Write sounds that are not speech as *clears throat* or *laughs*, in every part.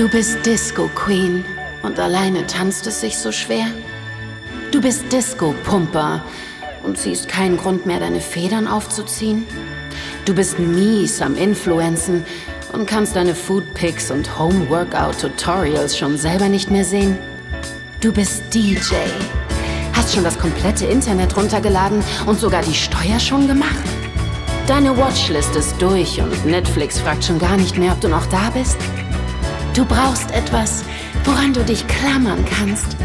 Du bist Disco Queen und alleine tanzt es sich so schwer. Du bist Disco Pumper und siehst keinen Grund mehr, deine Federn aufzuziehen. Du bist mies am Influenzen und kannst deine Foodpics und Home Workout Tutorials schon selber nicht mehr sehen. Du bist DJ. Hast schon das komplette Internet runtergeladen und sogar die Steuer schon gemacht? Deine Watchlist ist durch und Netflix fragt schon gar nicht mehr, ob du noch da bist. Du brauchst etwas, woran du dich klammern kannst.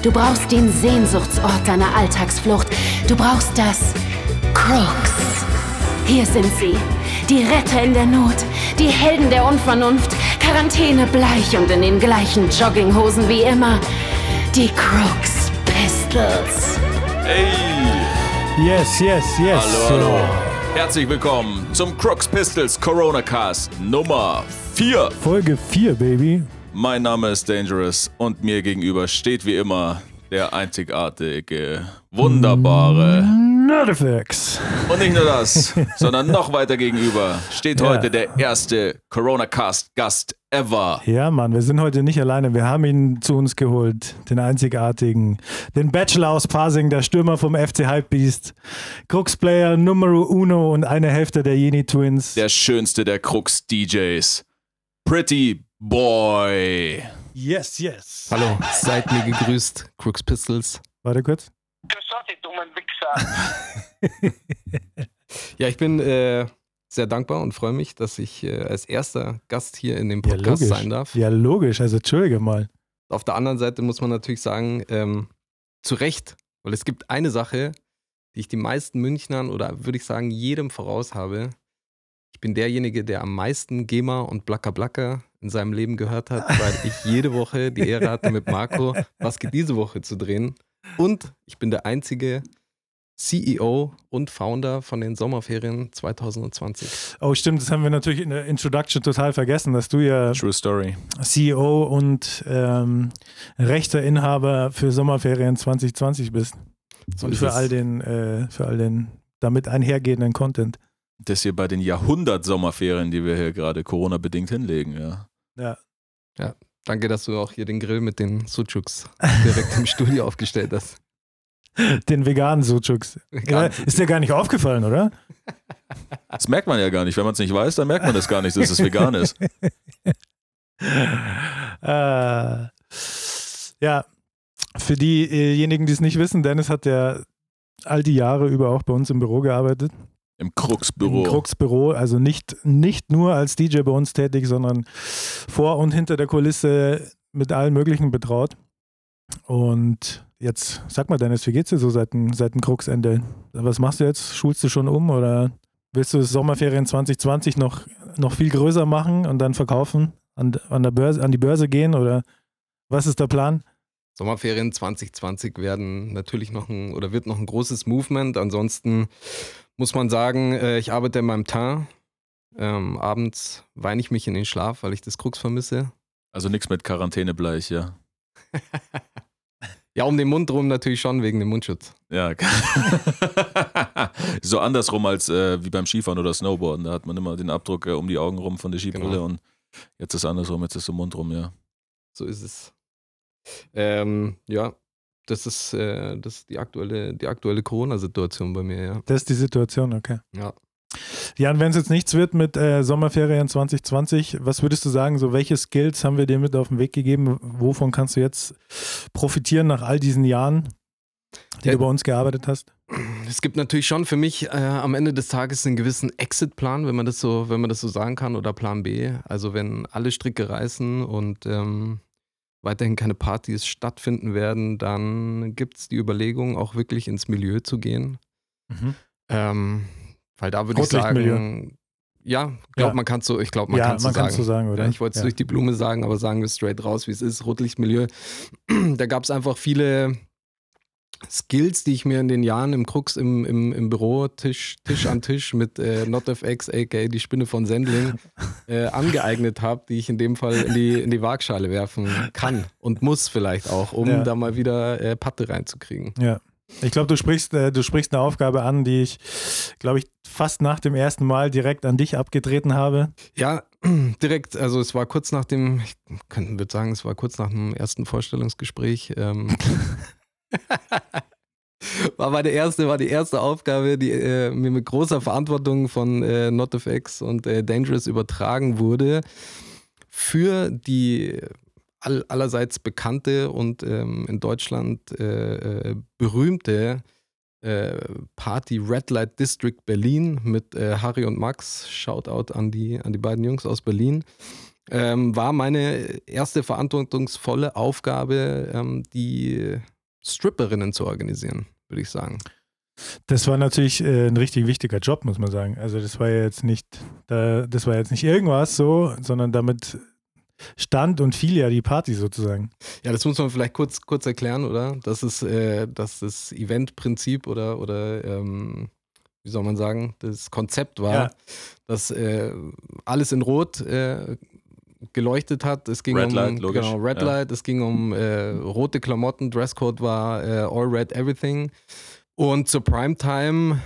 Du brauchst den Sehnsuchtsort deiner Alltagsflucht. Du brauchst das Crooks. Hier sind sie, die Retter in der Not, die Helden der Unvernunft, Quarantäne bleich und in den gleichen Jogginghosen wie immer. Die Crooks Pistols. Hey! Yes, yes, yes. Hallo, hallo. Herzlich willkommen zum Crooks Pistols Corona Cast Nummer 4. Folge 4, Baby. Mein Name ist Dangerous und mir gegenüber steht wie immer der einzigartige, wunderbare Nerdifex. und nicht nur das, sondern noch weiter gegenüber steht Ja. heute der erste Corona Cast Gast ever. Ja, Mann, wir sind heute nicht alleine. Wir haben ihn zu uns geholt. Den einzigartigen, den Bachelor aus Parsing, der Stürmer vom FC Hypebeast, Crux-Player Numero Uno und eine Hälfte der Yeni Twins. Der schönste der Crooks DJs. Pretty Boy. yes, yes. Hallo, seid mir gegrüßt, Crooks Pistols. Warte kurz. Grüß Gott, ihr dummen Wichser. *laughs* Ja, ich bin äh, sehr dankbar und freue mich, dass ich äh, als erster Gast hier in dem Ja, Podcast logisch. sein darf. Ja, logisch. Also, entschuldige mal. Auf der anderen Seite muss man natürlich sagen, ähm, zu Recht, weil es gibt eine Sache, die ich die meisten Münchnern oder würde ich sagen jedem voraus habe. Ich bin derjenige, der am meisten GEMA und Blacka Blacka in seinem Leben gehört hat, weil ich jede Woche die Ehre hatte, mit Marco Was geht diese Woche zu drehen. Und ich bin der einzige CEO und Founder von den Sommerferien 2020. Oh, stimmt. Das haben wir natürlich in der Introduction total vergessen, dass du ja True Story. CEO und ähm, rechter Inhaber für Sommerferien 2020 bist. So und für all den, äh, für all den damit einhergehenden Content. Das hier bei den Jahrhundert-Sommerferien, die wir hier gerade Corona-bedingt hinlegen, ja. Ja. Danke, dass du auch hier den Grill mit den Suchuks direkt im Studio aufgestellt hast. *laughs* Den veganen Suchuks. Ja, ist dir gar nicht aufgefallen, oder? *laughs* Das merkt man ja gar nicht. Wenn man es nicht weiß, dann merkt man das gar nicht, dass es *laughs* vegan ist. äh, ja, für diejenigen, die es nicht wissen, Dennis hat ja all die Jahre über auch bei uns im Büro gearbeitet. Im Krux-Büro. Im Krux Büro, also nicht, nicht nur als DJ bei uns tätig, sondern vor und hinter der Kulisse mit allen möglichen betraut. Und jetzt sag mal, Dennis, wie geht's dir so seit dem, seit dem Kruxende? Was machst du jetzt? Schulst du schon um oder willst du das Sommerferien 2020 noch, noch viel größer machen und dann verkaufen, an, an, der Börse, an die Börse gehen oder was ist der Plan? Sommerferien 2020 werden natürlich noch ein oder wird noch ein großes Movement. Ansonsten muss man sagen, äh, ich arbeite in meinem Teint. Ähm, abends weine ich mich in den Schlaf, weil ich das Krux vermisse. Also nichts mit Quarantänebleich, ja. *laughs* Ja, um den Mund rum natürlich schon wegen dem Mundschutz. Ja. *laughs* so andersrum als äh, wie beim Skifahren oder Snowboarden. Da hat man immer den Abdruck äh, um die Augen rum von der Skibrille Genau. und jetzt ist es andersrum, jetzt ist es im Mund rum, ja. So ist es. Ähm, ja, das ist, äh, das ist die aktuelle, die aktuelle Corona-Situation bei mir, ja. Das ist die Situation, okay. Ja. Ja, und wenn es jetzt nichts wird mit äh, Sommerferien 2020, was würdest du sagen, so welche Skills haben wir dir mit auf den Weg gegeben? Wovon kannst du jetzt profitieren nach all diesen Jahren, die Ja. du bei uns gearbeitet hast? Es gibt natürlich schon für mich äh, am Ende des Tages einen gewissen Exit-Plan, wenn man das so, wenn man das so sagen kann, oder Plan B. Also wenn alle Stricke reißen und ähm, weiterhin keine Partys stattfinden werden, dann gibt es die Überlegung, auch wirklich ins Milieu zu gehen. Ähm, weil da würde ich sagen, ja, glaub, Ja. man kann so, ich glaube, man ja, kann so es sagen. so sagen, oder? Ich wollte es ja. durch die Blume sagen, aber sagen wir straight raus, wie es ist. Rotlichtmilieu. *clears throat* Da gab es einfach viele Skills, die ich mir in den Jahren im Krux im, im, im Büro, Tisch, Tisch an Tisch mit äh, NotFX, aka die Spinne von Sendling, äh, angeeignet habe, die ich in dem Fall in die, in die Waagschale werfen kann und muss vielleicht auch, um Ja. da mal wieder äh, Patte reinzukriegen. Ja. Ich glaube, du sprichst, äh, du sprichst eine Aufgabe an, die ich, glaube ich, fast nach dem ersten Mal direkt an dich abgetreten habe. Ja, *clears throat* direkt, also es war kurz nach dem, ich könnte würde sagen, es war kurz nach dem ersten Vorstellungsgespräch. Ähm, *laughs* war meine erste, war die erste Aufgabe, die äh, mir mit großer Verantwortung von äh, NotFX und äh, Dangerous übertragen wurde, für die all, allerseits bekannte und ähm, in Deutschland äh, äh, berühmte äh, Party Red Light District Berlin mit äh, Harry und Max. Shoutout an die, an die beiden Jungs aus Berlin. Ähm, war meine erste verantwortungsvolle Aufgabe, ähm, die Stripperinnen zu organisieren, würde ich sagen. Das war natürlich äh, ein richtig wichtiger Job, muss man sagen. Also das war ja jetzt nicht, da, das war jetzt nicht irgendwas so, sondern damit stand und fiel ja die Party sozusagen. Ja, das muss man vielleicht kurz, kurz erklären, oder? Das ist äh, das, das Eventprinzip oder, oder ähm, wie soll man sagen, das Konzept war, Ja. dass äh, alles in Rot äh, geleuchtet hat. Es ging Red um Light, logisch. genau, Red Ja. Light, es ging um äh, rote Klamotten, Dresscode war äh, All Red Everything. Und zur Primetime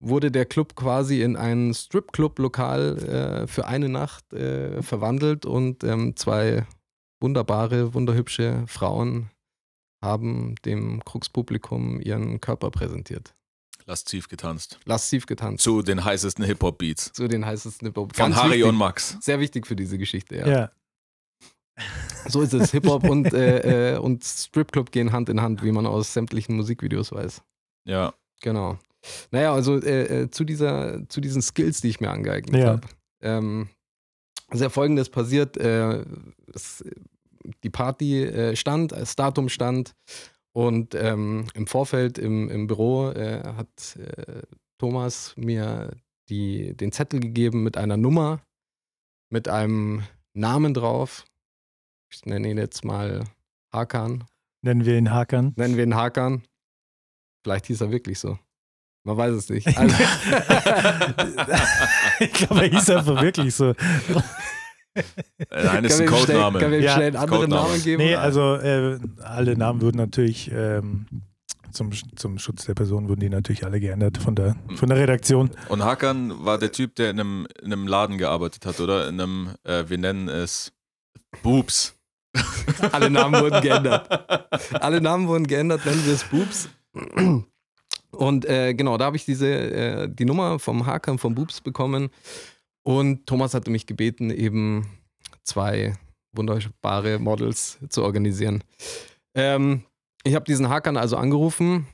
wurde der Club quasi in ein Stripclub-Lokal äh, für eine Nacht äh, verwandelt und ähm, zwei wunderbare, wunderhübsche Frauen haben dem Krux-Publikum ihren Körper präsentiert. Lasziv getanzt. Lasziv getanzt. Zu den heißesten Hip-Hop-Beats. Zu den heißesten Hip-Hop. Von Ganz Harry wichtig. und Max. Sehr wichtig für diese Geschichte, ja. Ja. *laughs* So ist es. Hip-Hop und, äh, äh, und Stripclub gehen Hand in Hand, wie man aus sämtlichen Musikvideos weiß. Ja. Genau. Naja, also äh, äh, zu, dieser, zu diesen Skills, die ich mir angeeignet Ja. habe. Ähm, ist ja folgendes passiert: äh, es, Die Party äh, stand, das Datum stand und ähm, im Vorfeld im, im Büro äh, hat äh, Thomas mir die, den Zettel gegeben mit einer Nummer, mit einem Namen drauf. Ich nenne ihn jetzt mal Hakan. Nennen wir ihn Hakan. Nennen wir ihn Hakan. Vielleicht hieß er wirklich so. Man weiß es nicht. *laughs* Also, ich glaube, er hieß einfach wirklich so. *laughs* Nein, ist ein Codename. Können wir ihm Ja, schnell einen anderen Codename. Namen geben? Nee, also äh, alle Namen würden natürlich ähm, zum, zum Schutz der Person wurden die natürlich alle geändert von der, von der Redaktion. Und Hakan war der Typ, der in einem, in einem Laden gearbeitet hat, oder? In einem, äh, wir nennen es Boobs. *laughs* Alle Namen wurden geändert. Alle Namen wurden geändert, nennen wir es Boobs. Und äh, genau, da habe ich diese, äh, die Nummer vom Hakan vom Boobs bekommen. Und Thomas hatte mich gebeten, eben zwei wunderbare Models zu organisieren. Ähm, ich habe diesen Hakan also angerufen.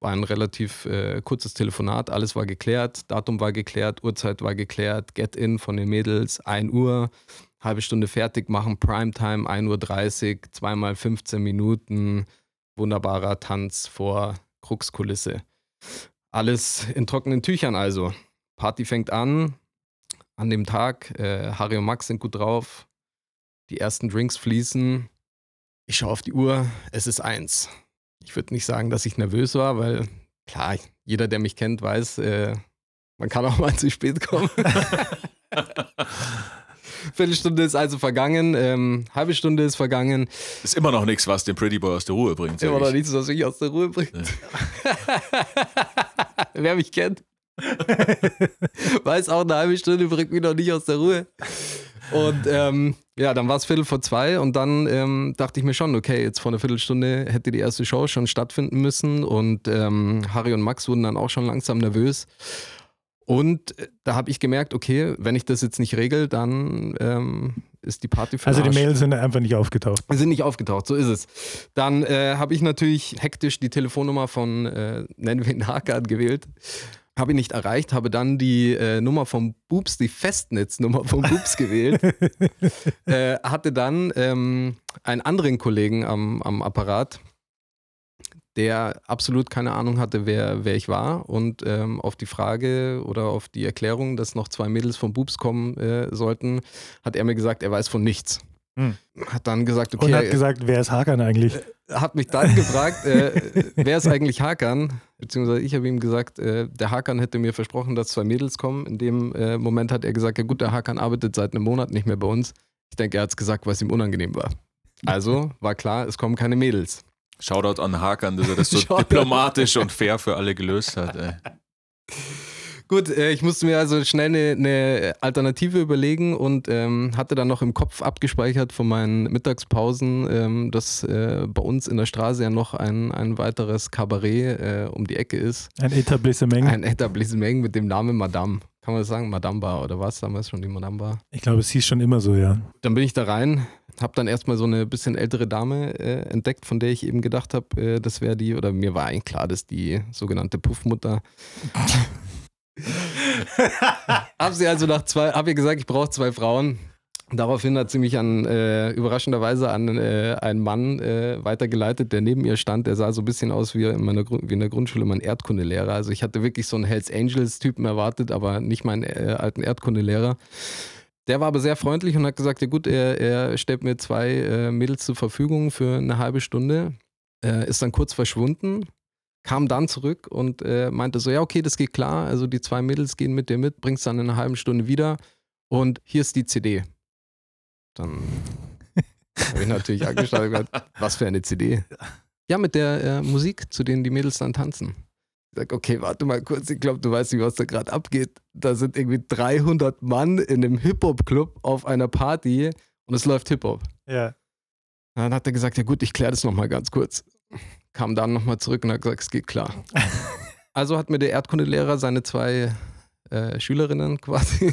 War ein relativ äh, kurzes Telefonat. Alles war geklärt. Datum war geklärt. Uhrzeit war geklärt. Get-in von den Mädels. 1 Uhr. Halbe Stunde fertig machen. Primetime 1.30 Uhr. Zweimal 15 Minuten. Wunderbarer Tanz vor Kruxkulisse. Alles in trockenen Tüchern also. Party fängt an. An dem Tag. Äh, Harry und Max sind gut drauf. Die ersten Drinks fließen. Ich schaue auf die Uhr. Es ist eins. Ich würde nicht sagen, dass ich nervös war, weil klar, jeder, der mich kennt, weiß, äh, man kann auch mal *laughs* zu spät kommen. *laughs* Viertelstunde ist also vergangen, ähm, halbe Stunde ist vergangen. Ist immer noch nichts, was den Pretty Boy aus der Ruhe bringt. Immer noch ich. nichts, was mich aus der Ruhe bringt. *laughs* Wer mich kennt, *laughs* weiß auch, eine halbe Stunde bringt mich noch nicht aus der Ruhe. Und ähm, ja, dann war es Viertel vor zwei und dann ähm, dachte ich mir schon, okay, jetzt vor einer Viertelstunde hätte die erste Show schon stattfinden müssen und ähm, Harry und Max wurden dann auch schon langsam nervös. Und äh, da habe ich gemerkt, okay, wenn ich das jetzt nicht regel, dann ähm, ist die Party für Also die. Mails sind einfach nicht aufgetaucht. sind nicht aufgetaucht, so ist es. Dann äh, habe ich natürlich hektisch die Telefonnummer von, äh, nennen wir ihn Hakan, gewählt. Habe ihn nicht erreicht, habe dann die äh, Nummer vom Boobs, die Festnetznummer vom Boobs gewählt. *laughs* äh, hatte dann ähm, einen anderen Kollegen am, am Apparat, der absolut keine Ahnung hatte, wer, wer ich war. Und ähm, auf die Frage oder auf die Erklärung, dass noch zwei Mädels vom Boobs kommen äh, sollten, hat er mir gesagt, er weiß von nichts. Hm. Hat dann gesagt, okay, Und hat gesagt, wer ist Hakan eigentlich? Hat mich dann gefragt, äh, wer ist eigentlich Hakan? Beziehungsweise ich habe ihm gesagt, äh, der Hakan hätte mir versprochen, dass zwei Mädels kommen. In dem äh, Moment hat er gesagt, ja gut, der Hakan arbeitet seit einem Monat nicht mehr bei uns. Ich denke, er hat es gesagt, was ihm unangenehm war. Also war klar, es kommen keine Mädels. Shoutout an Hakan, dass er das so *laughs* diplomatisch und fair für alle gelöst hat. Ey. Gut, äh, ich musste mir also schnell eine, eine Alternative überlegen und ähm, hatte dann noch im Kopf abgespeichert von meinen Mittagspausen, ähm, dass äh, bei uns in der Straße ja noch ein, ein weiteres Kabarett äh, um die Ecke ist. Ein Etablissement. Ein Etablissement mit dem Namen Madame. Kann man das sagen? Madame Bar oder was damals schon die Madame Bar? Ich glaube, es hieß schon immer so, ja. Dann bin ich da rein, habe dann erstmal so eine bisschen ältere Dame äh, entdeckt, von der ich eben gedacht habe, äh, das wäre die, oder mir war eigentlich klar, dass die sogenannte Puffmutter. *laughs* *laughs* hab sie also nach zwei, hab ihr gesagt, ich brauche zwei Frauen. Daraufhin hat sie mich an äh, überraschenderweise an äh, einen Mann äh, weitergeleitet, der neben ihr stand. Der sah so ein bisschen aus wie in, meiner wie in der Grundschule mein Erdkundelehrer. Also ich hatte wirklich so einen Hells Angels-Typen erwartet, aber nicht meinen äh, alten Erdkundelehrer. Der war aber sehr freundlich und hat gesagt, ja gut, er, er stellt mir zwei äh, Mädels zur Verfügung für eine halbe Stunde. Äh, ist dann kurz verschwunden, kam dann zurück und äh, meinte so, ja okay, das geht klar. Also die zwei Mädels gehen mit dir mit, bringst dann in einer halben Stunde wieder und hier ist die CD. Dann *laughs* habe ich natürlich angeschaut und gesagt, was für eine CD? Ja, mit der äh, Musik, zu denen die Mädels dann tanzen. Ich sag, okay, warte mal kurz, ich glaube, du weißt nicht, was da gerade abgeht. Da sind irgendwie 300 Mann in einem Hip-Hop-Club auf einer Party und es läuft Hip-Hop. Ja. Dann hat er gesagt, ja gut, ich kläre das nochmal ganz kurz. Kam dann nochmal zurück und hat gesagt, es geht klar. *laughs* Also hat mir der Erdkundelehrer seine zwei äh, Schülerinnen quasi *laughs*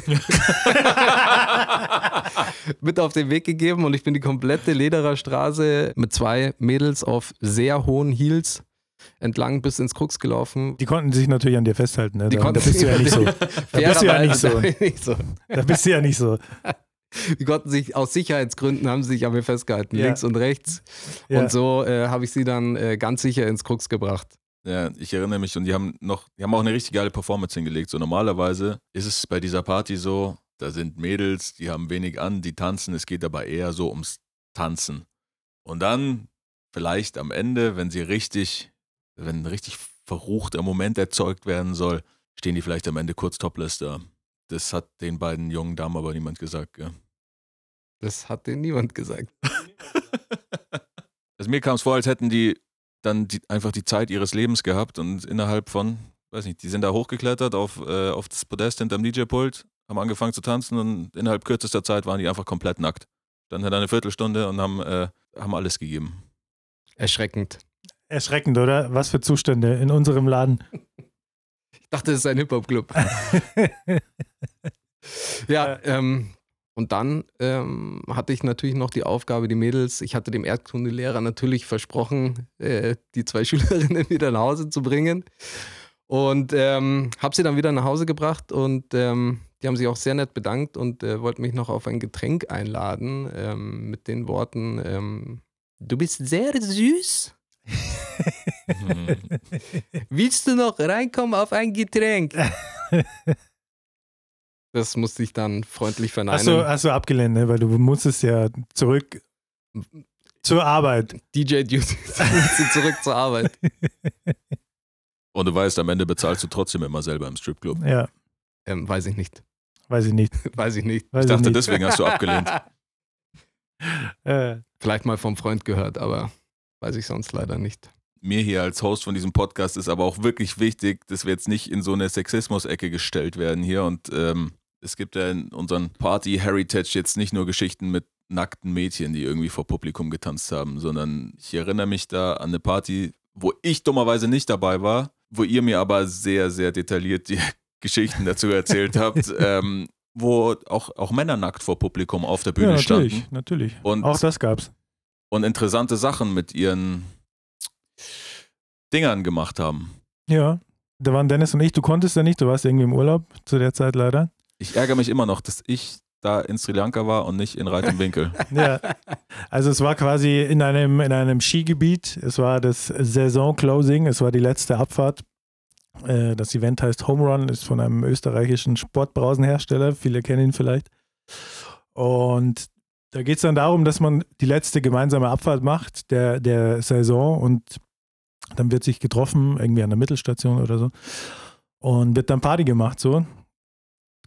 mit auf den Weg gegeben und ich bin die komplette Lederer Straße mit zwei Mädels auf sehr hohen Heels entlang bis ins Krux gelaufen. Die konnten sich natürlich an dir festhalten. Ne? Die da, konnten da bist du ja nicht so. Da bist du ja nicht so. *laughs* Fairerweise nicht so. Da bist du ja nicht so. *laughs* Die konnten sich aus Sicherheitsgründen haben sie sich an mir festgehalten, Ja. links und rechts. Ja. Und so äh, habe ich sie dann äh, ganz sicher ins Krux gebracht. Ja, ich erinnere mich und die haben noch, die haben auch eine richtig geile Performance hingelegt. So normalerweise ist es bei dieser Party so, da sind Mädels, die haben wenig an, die tanzen, es geht aber eher so ums Tanzen. Und dann vielleicht am Ende, wenn sie richtig, wenn ein richtig verruchter Moment erzeugt werden soll, stehen die vielleicht am Ende kurz topless da. Das hat den beiden jungen Damen aber niemand gesagt, gell? Das hat dir niemand gesagt. Also mir kam es vor, als hätten die dann die, einfach die Zeit ihres Lebens gehabt und innerhalb von, weiß nicht, die sind da hochgeklettert auf, äh, auf das Podest hinterm DJ-Pult, haben angefangen zu tanzen und innerhalb kürzester Zeit waren die einfach komplett nackt. Dann hat eine Viertelstunde und haben, äh, haben alles gegeben. Erschreckend. Erschreckend, oder? Was für Zustände in unserem Laden. Ich dachte, es ist ein Hip-Hop-Club. *laughs* ja, ähm, und dann ähm, hatte ich natürlich noch die Aufgabe, die Mädels, ich hatte dem Erdkundelehrer natürlich versprochen, äh, die zwei *laughs* Schülerinnen wieder nach Hause zu bringen. Und ähm, habe sie dann wieder nach Hause gebracht und ähm, die haben sich auch sehr nett bedankt und äh, wollten mich noch auf ein Getränk einladen ähm, mit den Worten, ähm, du bist sehr süß. *laughs* *laughs* Willst du noch reinkommen auf ein Getränk? Das musste ich dann freundlich verneinen. Hast du, hast du abgelehnt, ne? weil du musstest ja zurück zur Arbeit. DJ Duty *laughs* zurück zur Arbeit. Und du weißt, am Ende bezahlst du trotzdem immer selber im Stripclub. Ja, Ähm, weiß ich nicht. weiß ich nicht. *laughs* Weiß ich nicht. Weiß Ich dachte, nicht. deswegen hast du abgelehnt. *laughs* Äh, Vielleicht mal vom Freund gehört, aber weiß ich sonst leider nicht. Mir hier als Host von diesem Podcast ist aber auch wirklich wichtig, dass wir jetzt nicht in so eine Sexismus-Ecke gestellt werden hier. Und ähm, es gibt ja in unseren Party-Heritage jetzt nicht nur Geschichten mit nackten Mädchen, die irgendwie vor Publikum getanzt haben, sondern ich erinnere mich da an eine Party, wo ich dummerweise nicht dabei war, wo ihr mir aber sehr, sehr detailliert die *laughs* Geschichten dazu erzählt *laughs* habt, ähm, wo auch, auch Männer nackt vor Publikum auf der Bühne ja, natürlich, standen natürlich. Und- Auch das gab's. und interessante Sachen mit ihren Dingern gemacht haben. Ja, da waren Dennis und ich. Du konntest ja nicht, du warst irgendwie im Urlaub zu der Zeit leider. Ich ärgere mich immer noch, dass ich da in Sri Lanka war und nicht in Reit im Winkel. *laughs* Ja, also es war quasi in einem, in einem Skigebiet. Es war das Saison-Closing, es war die letzte Abfahrt. Äh, Das Event heißt Home Run, ist von einem österreichischen Sportbrausenhersteller. Viele kennen ihn vielleicht. Und da geht es dann darum, dass man die letzte gemeinsame Abfahrt macht der, der Saison und dann wird sich getroffen, irgendwie an der Mittelstation oder so. Und wird dann Party gemacht, so.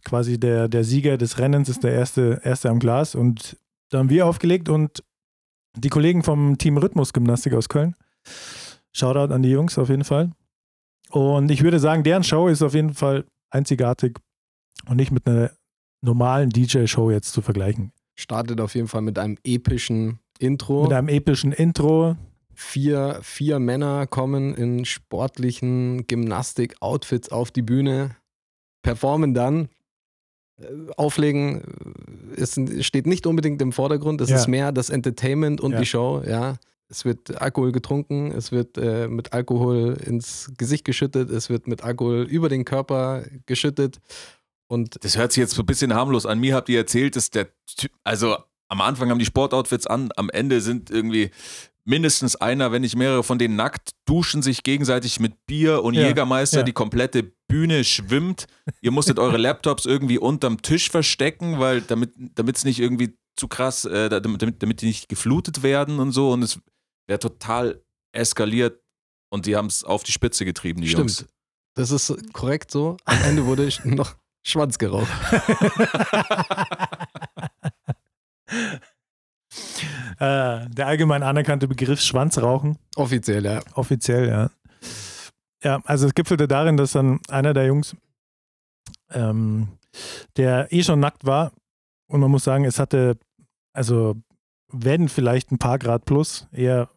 Quasi der, der Sieger des Rennens ist der erste, erste am Glas und da haben wir aufgelegt und die Kollegen vom Team Rhythmus Gymnastik aus Köln Shoutout an die Jungs auf jeden Fall. Und ich würde sagen, deren Show ist auf jeden Fall einzigartig und nicht mit einer normalen DJ-Show jetzt zu vergleichen. Startet auf jeden Fall mit einem epischen Intro. Mit einem epischen Intro. Vier, vier Männer kommen in sportlichen Gymnastik-Outfits auf die Bühne, performen dann. Äh, Auflegen äh, ist, steht nicht unbedingt im Vordergrund, es Ja. ist mehr das Entertainment und Ja. die Show, ja. Es wird Alkohol getrunken, es wird äh, mit Alkohol ins Gesicht geschüttet, es wird mit Alkohol über den Körper geschüttet. Und Das hört sich jetzt so ein bisschen harmlos an. Mir habt ihr erzählt, dass der Typ, also am Anfang haben die Sportoutfits an, am Ende sind irgendwie mindestens einer, wenn nicht mehrere von denen nackt, duschen sich gegenseitig mit Bier und Ja, Jägermeister, ja. die komplette Bühne schwimmt. Ihr musstet eure Laptops irgendwie unterm Tisch verstecken, weil damit es nicht irgendwie zu krass, äh, damit, damit, die nicht geflutet werden und so. Und es wäre total eskaliert und die haben es auf die Spitze getrieben, die Stimmt. Jungs. das ist korrekt so. Am Ende wurde sch- noch Schwanz geraucht. *laughs* Äh, der allgemein anerkannte Begriff Schwanzrauchen. Offiziell, ja. Offiziell, ja. Ja, also es gipfelte darin, dass dann einer der Jungs, ähm, der eh schon nackt war, und man muss sagen, es hatte, also wenn vielleicht ein paar Grad plus, eher,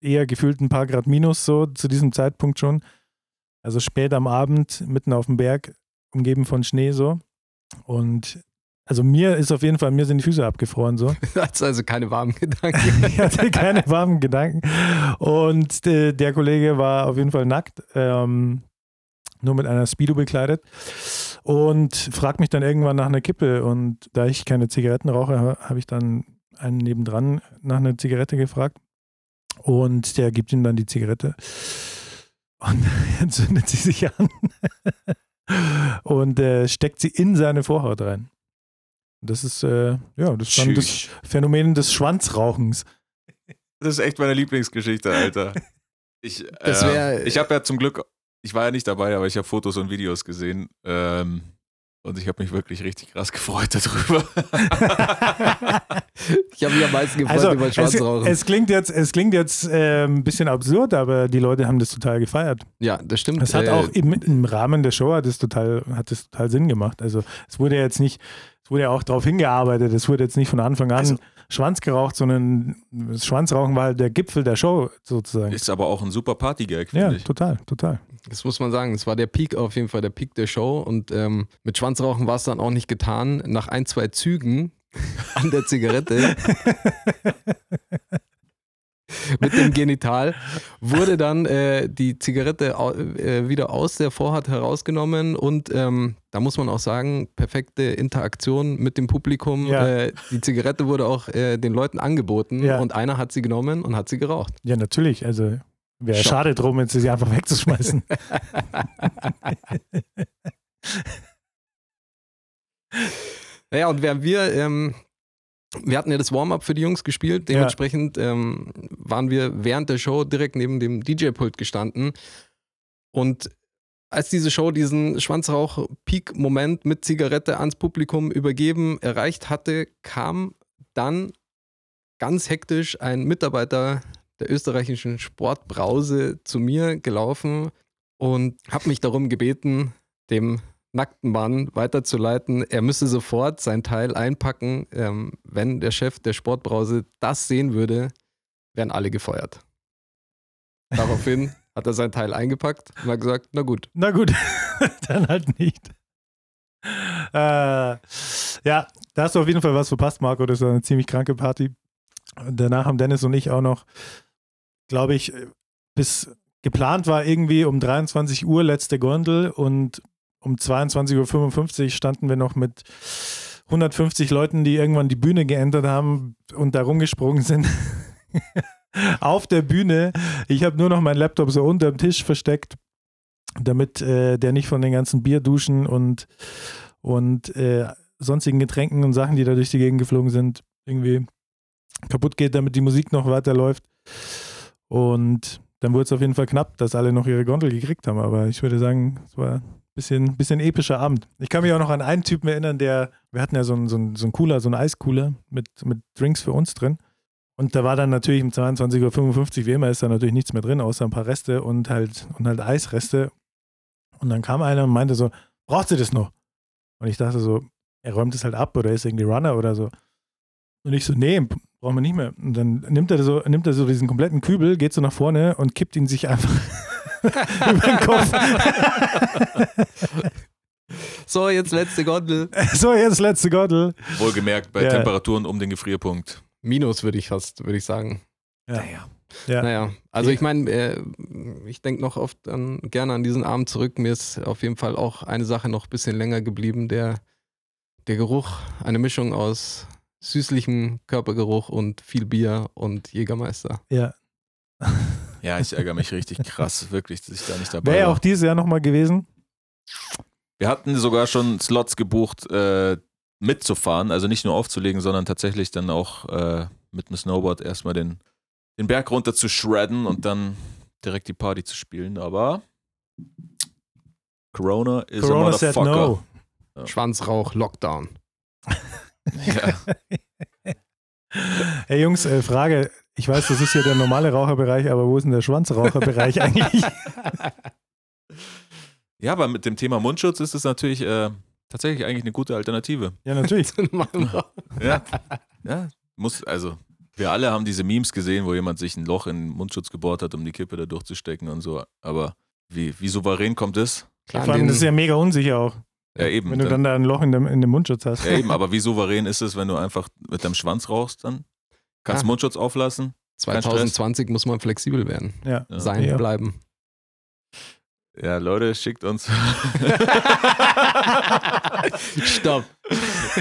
eher gefühlt ein paar Grad minus so zu diesem Zeitpunkt schon. Also spät am Abend, mitten auf dem Berg, umgeben von Schnee so. Und also mir ist auf jeden Fall, mir sind die Füße abgefroren so. *laughs* Also keine warmen Gedanken. *laughs* ich hatte keine warmen Gedanken. Und äh, der Kollege war auf jeden Fall nackt, ähm, nur mit einer Speedo bekleidet. Und fragt mich dann irgendwann nach einer Kippe. Und da ich keine Zigaretten rauche, ha- habe ich dann einen nebendran nach einer Zigarette gefragt. Und der gibt ihm dann die Zigarette. Und *laughs* er zündet sie sich an und äh, steckt sie in seine Vorhaut rein. Das ist, äh, ja, das ist dann das. Phänomen des Schwanzrauchens. Das ist echt meine Lieblingsgeschichte, Alter. Ich, äh, ich habe ja zum Glück, ich war ja nicht dabei, aber ich habe Fotos und Videos gesehen. Ähm, und ich habe mich wirklich richtig krass gefreut darüber. *laughs* Ich habe mich am meisten gefreut Also, über es, Schwarzrauchen. es klingt jetzt, es klingt jetzt äh, ein bisschen absurd, aber die Leute haben das total gefeiert. ja, das stimmt. Es hat Äh, auch im, im Rahmen der Show hat es total, hat es total Sinn gemacht. Also es wurde jetzt nicht, es wurde ja auch darauf hingearbeitet, es wurde jetzt nicht von Anfang an Also- Schwanz geraucht, sondern das Schwanzrauchen war halt der Gipfel der Show sozusagen. Ist aber auch ein super Partygag, Ja, finde ich. total, total. Das muss man sagen. Es war der Peak auf jeden Fall, der Peak der Show. Und ähm, mit Schwanzrauchen war es dann auch nicht getan. Nach ein, zwei Zügen *laughs* an der Zigarette *laughs* *laughs* mit dem Genital wurde dann äh, die Zigarette au äh, wieder aus der Vorhaut herausgenommen. Und ähm, da muss man auch sagen, perfekte Interaktion mit dem Publikum. Ja. Äh, die Zigarette wurde auch äh, den Leuten angeboten Ja. und einer hat sie genommen und hat sie geraucht. Ja, natürlich. Also wäre schade drum, jetzt sie einfach wegzuschmeißen. *laughs* *laughs* Naja, und während wir, ähm, wir hatten ja das Warm-up für die Jungs gespielt, dementsprechend ähm, waren wir während der Show direkt neben dem DJ-Pult gestanden. Und als diese Show diesen Schwanzrauch-Peak-Moment mit Zigarette ans Publikum übergeben erreicht hatte, kam dann ganz hektisch ein Mitarbeiter der österreichischen Sportbrause zu mir gelaufen und hat mich darum gebeten, dem nackten Mann weiterzuleiten. Er müsse sofort sein Teil einpacken. Ähm, wenn der Chef der Sportbrause das sehen würde, wären alle gefeuert. Daraufhin *laughs* hat er sein Teil eingepackt und hat gesagt, na gut. Na gut, *laughs* dann halt nicht. Äh, ja, da hast du auf jeden Fall was verpasst, Marco. Das war eine ziemlich kranke Party. Und danach haben Dennis und ich auch noch, glaube ich, bis geplant war irgendwie um 23 Uhr letzte Gondel und um 22.55 Uhr standen wir noch mit 150 Leuten, die irgendwann die Bühne geändert haben und da rumgesprungen sind. *laughs* Auf der Bühne. Ich habe nur noch meinen Laptop so unter dem Tisch versteckt, damit äh, der nicht von den ganzen Bierduschen und, und äh, sonstigen Getränken und Sachen, die da durch die Gegend geflogen sind, irgendwie kaputt geht, damit die Musik noch weiterläuft. Und dann wurde es auf jeden Fall knapp, dass alle noch ihre Gondel gekriegt haben. Aber ich würde sagen, es war bisschen, bisschen epischer Abend. Ich kann mich auch noch an einen Typen erinnern, der, wir hatten ja so einen, so einen, so einen Cooler, so einen Eiskooler mit, mit Drinks für uns drin. Und da war dann natürlich um 22.55 Uhr, wie immer, ist da natürlich nichts mehr drin, außer ein paar Reste und halt, und halt Eisreste. Und dann kam einer und meinte so, braucht sie das noch? Und ich dachte so, er räumt es halt ab oder ist irgendwie Runner oder so. Und ich so, nee, brauchen wir nicht mehr. Und dann nimmt er so, nimmt er so diesen kompletten Kübel, geht so nach vorne und kippt ihn sich einfach über den Kopf. So, jetzt letzte Gondel. so, jetzt letzte Gottel. Wohlgemerkt bei Ja. Temperaturen um den Gefrierpunkt. Minus würde ich fast, würde ich sagen. Ja. Ja. Naja, also ich meine, äh, ich denke noch oft an, gerne an diesen Abend zurück. Mir ist auf jeden Fall auch eine Sache noch ein bisschen länger geblieben, der, der Geruch, eine Mischung aus süßlichem Körpergeruch und viel Bier und Jägermeister. ja. Ja, ich ärgere mich richtig krass, wirklich, dass ich da nicht dabei Wäre ja war. auch dieses Jahr nochmal gewesen. Wir hatten sogar schon Slots gebucht, äh, mitzufahren, also nicht nur aufzulegen, sondern tatsächlich dann auch äh, mit dem Snowboard erstmal den, den Berg runter zu shredden und dann direkt die Party zu spielen. Aber Corona is Corona a said motherfucker. no. Schwanzrauch, Lockdown. *laughs* Ja. *laughs* Hey Jungs, äh, Frage. Ich weiß, das ist hier der normale Raucherbereich, aber wo ist denn der Schwanzraucherbereich *laughs* eigentlich? ja, aber mit dem Thema Mundschutz ist es natürlich äh, tatsächlich eigentlich eine gute Alternative. Ja, natürlich. *laughs* *laughs* Ja, ja, muss, also wir alle haben diese Memes gesehen, wo jemand sich ein Loch in den Mundschutz gebohrt hat, um die Kippe da durchzustecken und so. Aber wie, wie souverän kommt es? Klar, Vor allem, das ist ja mega unsicher auch, Ja, eben. wenn du dann- dann da ein Loch in dem, in dem Mundschutz hast. Ja, eben, aber wie souverän ist es, wenn du einfach mit deinem Schwanz rauchst dann? Kannst Ja. Mundschutz auflassen? 2020 muss man flexibel werden. Ja. Sein, Ja. bleiben. Ja, Leute, schickt uns, *laughs* Stopp.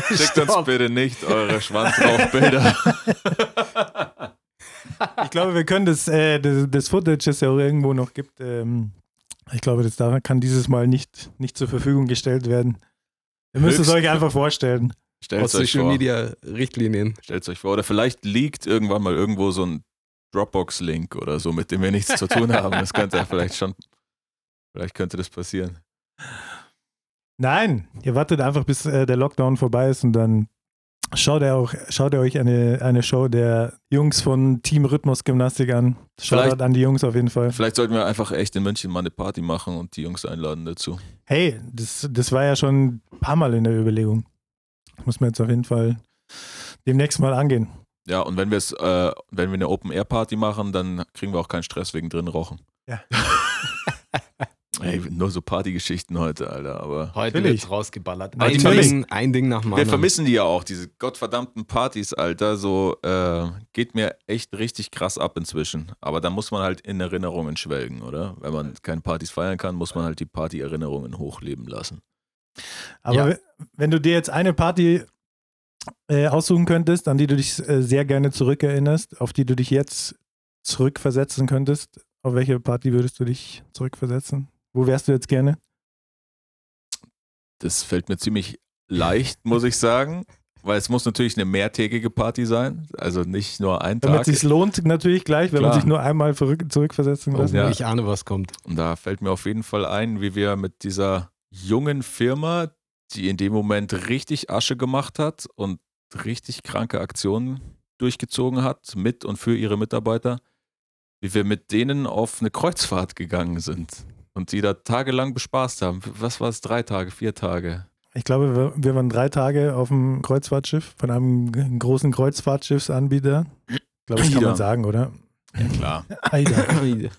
schickt uns bitte nicht eure Schwanzrauchbilder. Ich glaube, wir können das, äh, das, das Footage, das ja auch irgendwo noch gibt, ähm, ich glaube, das da kann dieses Mal nicht, nicht zur Verfügung gestellt werden. Ihr müsst es Höchst- euch einfach vorstellen. Stellt Aus euch Social vor. Media Richtlinien. Stellt euch vor. Oder vielleicht liegt irgendwann mal irgendwo so ein Dropbox-Link oder so, mit dem wir nichts zu tun haben. Das könnte ja vielleicht schon, vielleicht könnte das passieren. Nein, ihr wartet einfach, bis äh, der Lockdown vorbei ist und dann schaut ihr, auch, schaut ihr euch eine, eine Show der Jungs von Team Rhythmus Gymnastik an. Schaut Vielleicht- an die Jungs auf jeden Fall. Vielleicht sollten wir einfach echt in München mal eine Party machen und die Jungs einladen dazu. Hey, das, das war ja schon ein paar Mal in der Überlegung. Muss man jetzt auf jeden Fall demnächst mal angehen. Ja, und wenn wir es, äh, wenn wir eine Open-Air-Party machen, dann kriegen wir auch keinen Stress wegen drin rauchen. Ja. *laughs* Ey, nur so Partygeschichten heute, Alter, aber. Heute Natürlich. wird's rausgeballert. Ein Ding, ein Ding nach dem Wir vermissen die ja auch, diese gottverdammten Partys, Alter. So äh, geht mir echt richtig krass ab inzwischen. Aber da muss man halt in Erinnerungen schwelgen, oder? Wenn man keine Partys feiern kann, muss man halt die Party-Erinnerungen hochleben lassen. Aber Ja. we- wenn du dir jetzt eine Party äh, aussuchen könntest, an die du dich äh, sehr gerne zurückerinnerst, auf die du dich jetzt zurückversetzen könntest, auf welche Party würdest du dich zurückversetzen? Wo wärst du jetzt gerne? Das fällt mir ziemlich leicht, muss ich sagen. Weil es muss natürlich eine mehrtägige Party sein. Also nicht nur ein Damit Tag. es sich lohnt, natürlich gleich, wenn man Klar. sich nur einmal zurückversetzen Oh, lässt. Ja. Ich ahne, was kommt. Und da fällt mir auf jeden Fall ein, wie wir mit dieser jungen Firma, die in dem Moment richtig Asche gemacht hat und richtig kranke Aktionen durchgezogen hat, mit und für ihre Mitarbeiter, wie wir mit denen auf eine Kreuzfahrt gegangen sind und die da tagelang bespaßt haben. Was war es? Drei Tage, vier Tage? Ich glaube, wir, waren drei Tage auf dem Kreuzfahrtschiff von einem großen Kreuzfahrtschiffsanbieter. Ich glaube, das kann Aida. man sagen, oder? Ja, klar. *laughs* Aida. *laughs*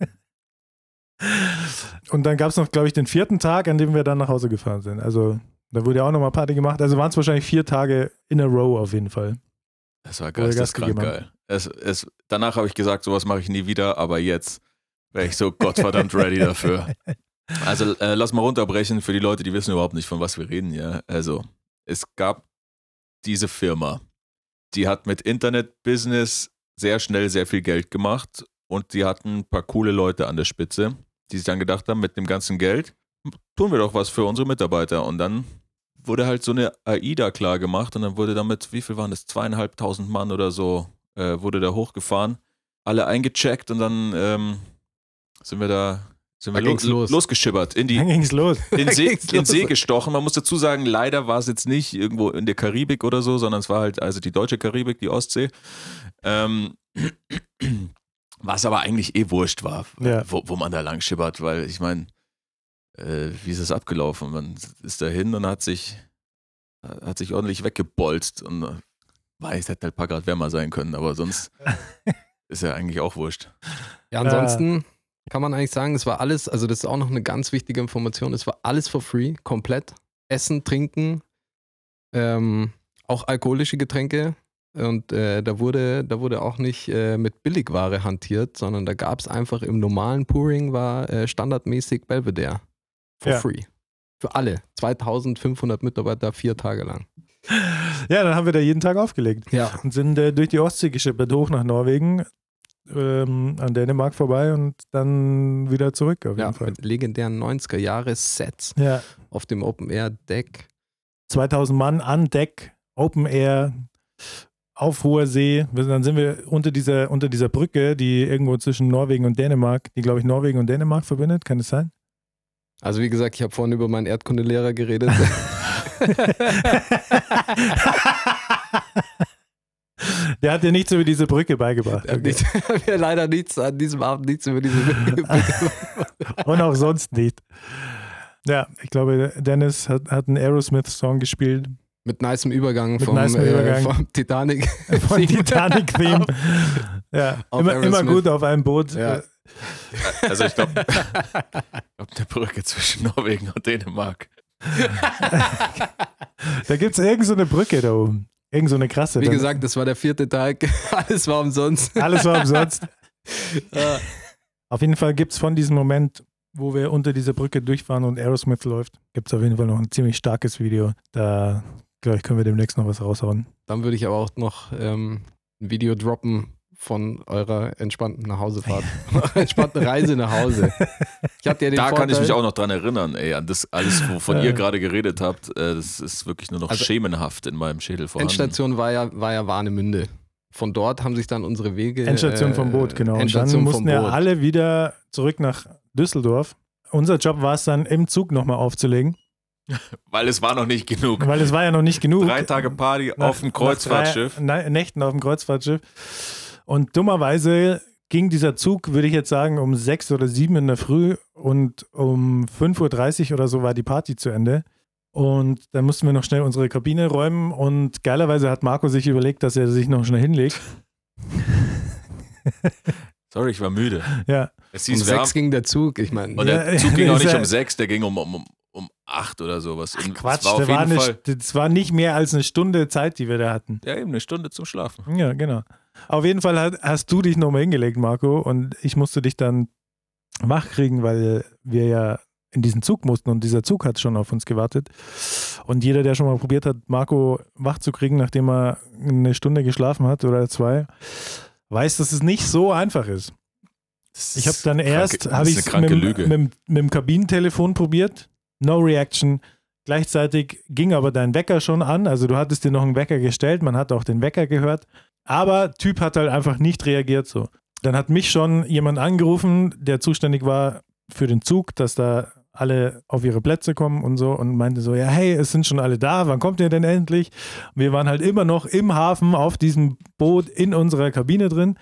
*laughs* Und dann gab es noch, glaube ich, den vierten Tag, an dem wir dann nach Hause gefahren sind. Also da wurde ja auch nochmal Party gemacht. Also waren es wahrscheinlich vier Tage in a row auf jeden Fall. Das war Gas geisteskrank gegeben geil. Es, es, danach habe ich gesagt, sowas mache ich nie wieder, aber jetzt wäre ich so gottverdammt *laughs* ready dafür. Also äh, lass mal runterbrechen für die Leute, die wissen überhaupt nicht, von was wir reden. Ja, also es gab diese Firma, die hat mit Internet-Business sehr schnell sehr viel Geld gemacht und die hatten ein paar coole Leute an der Spitze, die sich dann gedacht haben, mit dem ganzen Geld tun wir doch was für unsere Mitarbeiter und dann wurde halt so eine AIDA klar gemacht und dann wurde damit, wie viel waren das, zweieinhalbtausend Mann oder so, äh, wurde da hochgefahren, alle eingecheckt und dann ähm, sind wir da Sind wir Da ging's lo los. losgeschippert, in die, Dann ging's los. *laughs* in See, ging's in los. See gestochen. Man muss dazu sagen, leider war es jetzt nicht irgendwo in der Karibik oder so, sondern es war halt also die deutsche Karibik, die Ostsee. Ähm, was aber eigentlich eh wurscht war, Ja. wo, wo man da lang schippert, weil ich meine, äh, wie ist es abgelaufen? Man ist da hin und hat sich, hat sich ordentlich weggebolzt und äh, weiß, hätte halt ein paar Grad wärmer sein können, aber sonst *laughs* ist ja eigentlich auch wurscht. Ja, ansonsten kann man eigentlich sagen, es war alles, also das ist auch noch eine ganz wichtige Information, es war alles for free, komplett. Essen, Trinken, ähm, auch alkoholische Getränke. Und äh, da, wurde, da wurde auch nicht äh, mit Billigware hantiert, sondern da gab es einfach im normalen Pouring war äh, standardmäßig Belvedere. For Ja. free. Für alle. 2500 Mitarbeiter, vier Tage lang. Ja, dann haben wir da jeden Tag aufgelegt Ja. und sind äh, durch die Ostsee geschippert, hoch nach Norwegen, ähm, an Dänemark vorbei und dann wieder zurück auf jeden Ja, Fall. mit legendären 90er-Jahre-Sets Ja, auf dem Open-Air-Deck. 2000 Mann an Deck, Open Air, auf hoher See. Dann sind wir unter dieser, unter dieser Brücke, die irgendwo zwischen Norwegen und Dänemark, die glaube ich Norwegen und Dänemark verbindet, kann es sein? Also wie gesagt, ich habe vorhin über meinen Erdkundelehrer geredet. *laughs* Der hat dir nichts über diese Brücke beigebracht. Hat Okay. nicht- *laughs* mir leider nichts an diesem Abend nichts über diese *laughs* Und auch sonst nicht. Ja, ich glaube, Dennis hat, hat einen Aerosmith-Song gespielt mit nicem Übergang Mit vom, nicem äh, Übergang. vom Titanic. *laughs* von Titanic-Theme. *laughs* Ja, Auf immer, immer gut auf einem Boot. Ja. Also ich glaube, glaub, *laughs* eine Brücke zwischen Norwegen und Dänemark. Da gibt es irgend so eine Brücke da oben. Irgend so eine krasse. Wie gesagt, das war der vierte Tag. Alles war umsonst. Alles war umsonst. Ja. Auf jeden Fall gibt es von diesem Moment, wo wir unter dieser Brücke durchfahren und Aerosmith läuft, gibt es auf jeden Fall noch ein ziemlich starkes Video. Da, ich, können wir demnächst noch was raushauen. Dann würde ich aber auch noch ähm, ein Video droppen von eurer entspannten Nachhausefahrt. *laughs* Entspannten Reise nach Hause. Ich hatte ja den Da Vorteil, kann ich mich auch noch dran erinnern, ey, an das alles, wovon Ja. ihr gerade geredet habt. Äh, das ist wirklich nur noch Also- schemenhaft in meinem Schädel vorhanden. Endstation war ja, war ja Warnemünde. Von dort haben sich dann unsere Wege. Endstation äh, vom Boot, genau. Und dann mussten ja Boot. alle wieder zurück nach Düsseldorf. Unser Job war es dann, im Zug nochmal aufzulegen, *laughs* Weil es war noch nicht genug. weil es war ja noch nicht genug. Drei Tage Party Nach- auf dem Kreuzfahrtschiff. Drei Na- Nächten auf dem Kreuzfahrtschiff. Und dummerweise ging dieser Zug, würde ich jetzt sagen, um sechs oder sieben in der Früh und um 5.30 Uhr oder so war die Party zu Ende. Und dann mussten wir noch schnell unsere Kabine räumen und geilerweise hat Marco sich überlegt, dass er sich noch schnell hinlegt. *laughs* Sorry, ich war müde. Ja, Es Um hieß, haben, sechs ging der Zug. Ich meine, und der Ja, Zug ging auch nicht *laughs* um sechs, der ging um, um, um, acht oder sowas. Es Quatsch, war das war, eine, das war nicht mehr als eine Stunde Zeit, die wir da hatten. ja, eben eine Stunde zum Schlafen. Ja, genau. Auf jeden Fall hast du dich nochmal hingelegt, Marco, und ich musste dich dann wach kriegen, weil wir ja in diesen Zug mussten und dieser Zug hat schon auf uns gewartet. Und jeder, der schon mal probiert hat, Marco wach zu kriegen, nachdem er eine Stunde geschlafen hat oder zwei, weiß, dass es nicht so einfach ist. Das Ich habe ist dann erst habe ist ich mit, mit, mit dem Kabinentelefon probiert, no reaction. Gleichzeitig ging aber dein Wecker schon an, also du hattest dir noch einen Wecker gestellt, man hat auch den Wecker gehört, aber Typ hat halt einfach nicht reagiert so. Dann hat mich schon jemand angerufen, der zuständig war für den Zug, dass da alle auf ihre Plätze kommen und so und meinte so, ja, hey, es sind schon alle da, wann kommt ihr denn endlich? Wir waren halt immer noch im Hafen auf diesem Boot in unserer Kabine drin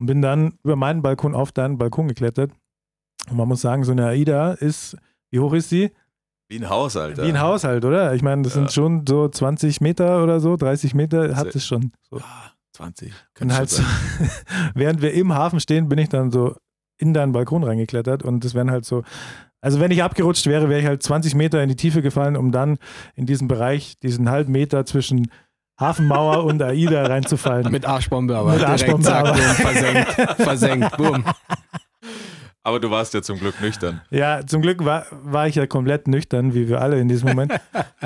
und bin dann über meinen Balkon auf deinen Balkon geklettert. Und man muss sagen, so eine AIDA ist, wie hoch ist sie? Wie ein Haus, Alter. Wie ein Haushalt, oder? Ich meine, das Ja. sind schon so 20 Meter oder so, 30 Meter hat es schon. So. Ah, 20. Und Könnte halt, so- sein. *laughs* während wir im Hafen stehen, bin ich dann so in deinen Balkon reingeklettert und das wären halt so, also wenn ich abgerutscht wäre, wäre ich halt 20 Meter in die Tiefe gefallen, um dann in diesen Bereich, diesen halben Meter zwischen Hafenmauer und AIDA reinzufallen. mit Arschbombe, aber Mit direkt Arschbombe, zack, aber- versenkt, versenkt, boom. *laughs* Aber du warst ja zum Glück nüchtern. Ja, zum Glück war, war ich ja komplett nüchtern, wie wir alle in diesem Moment.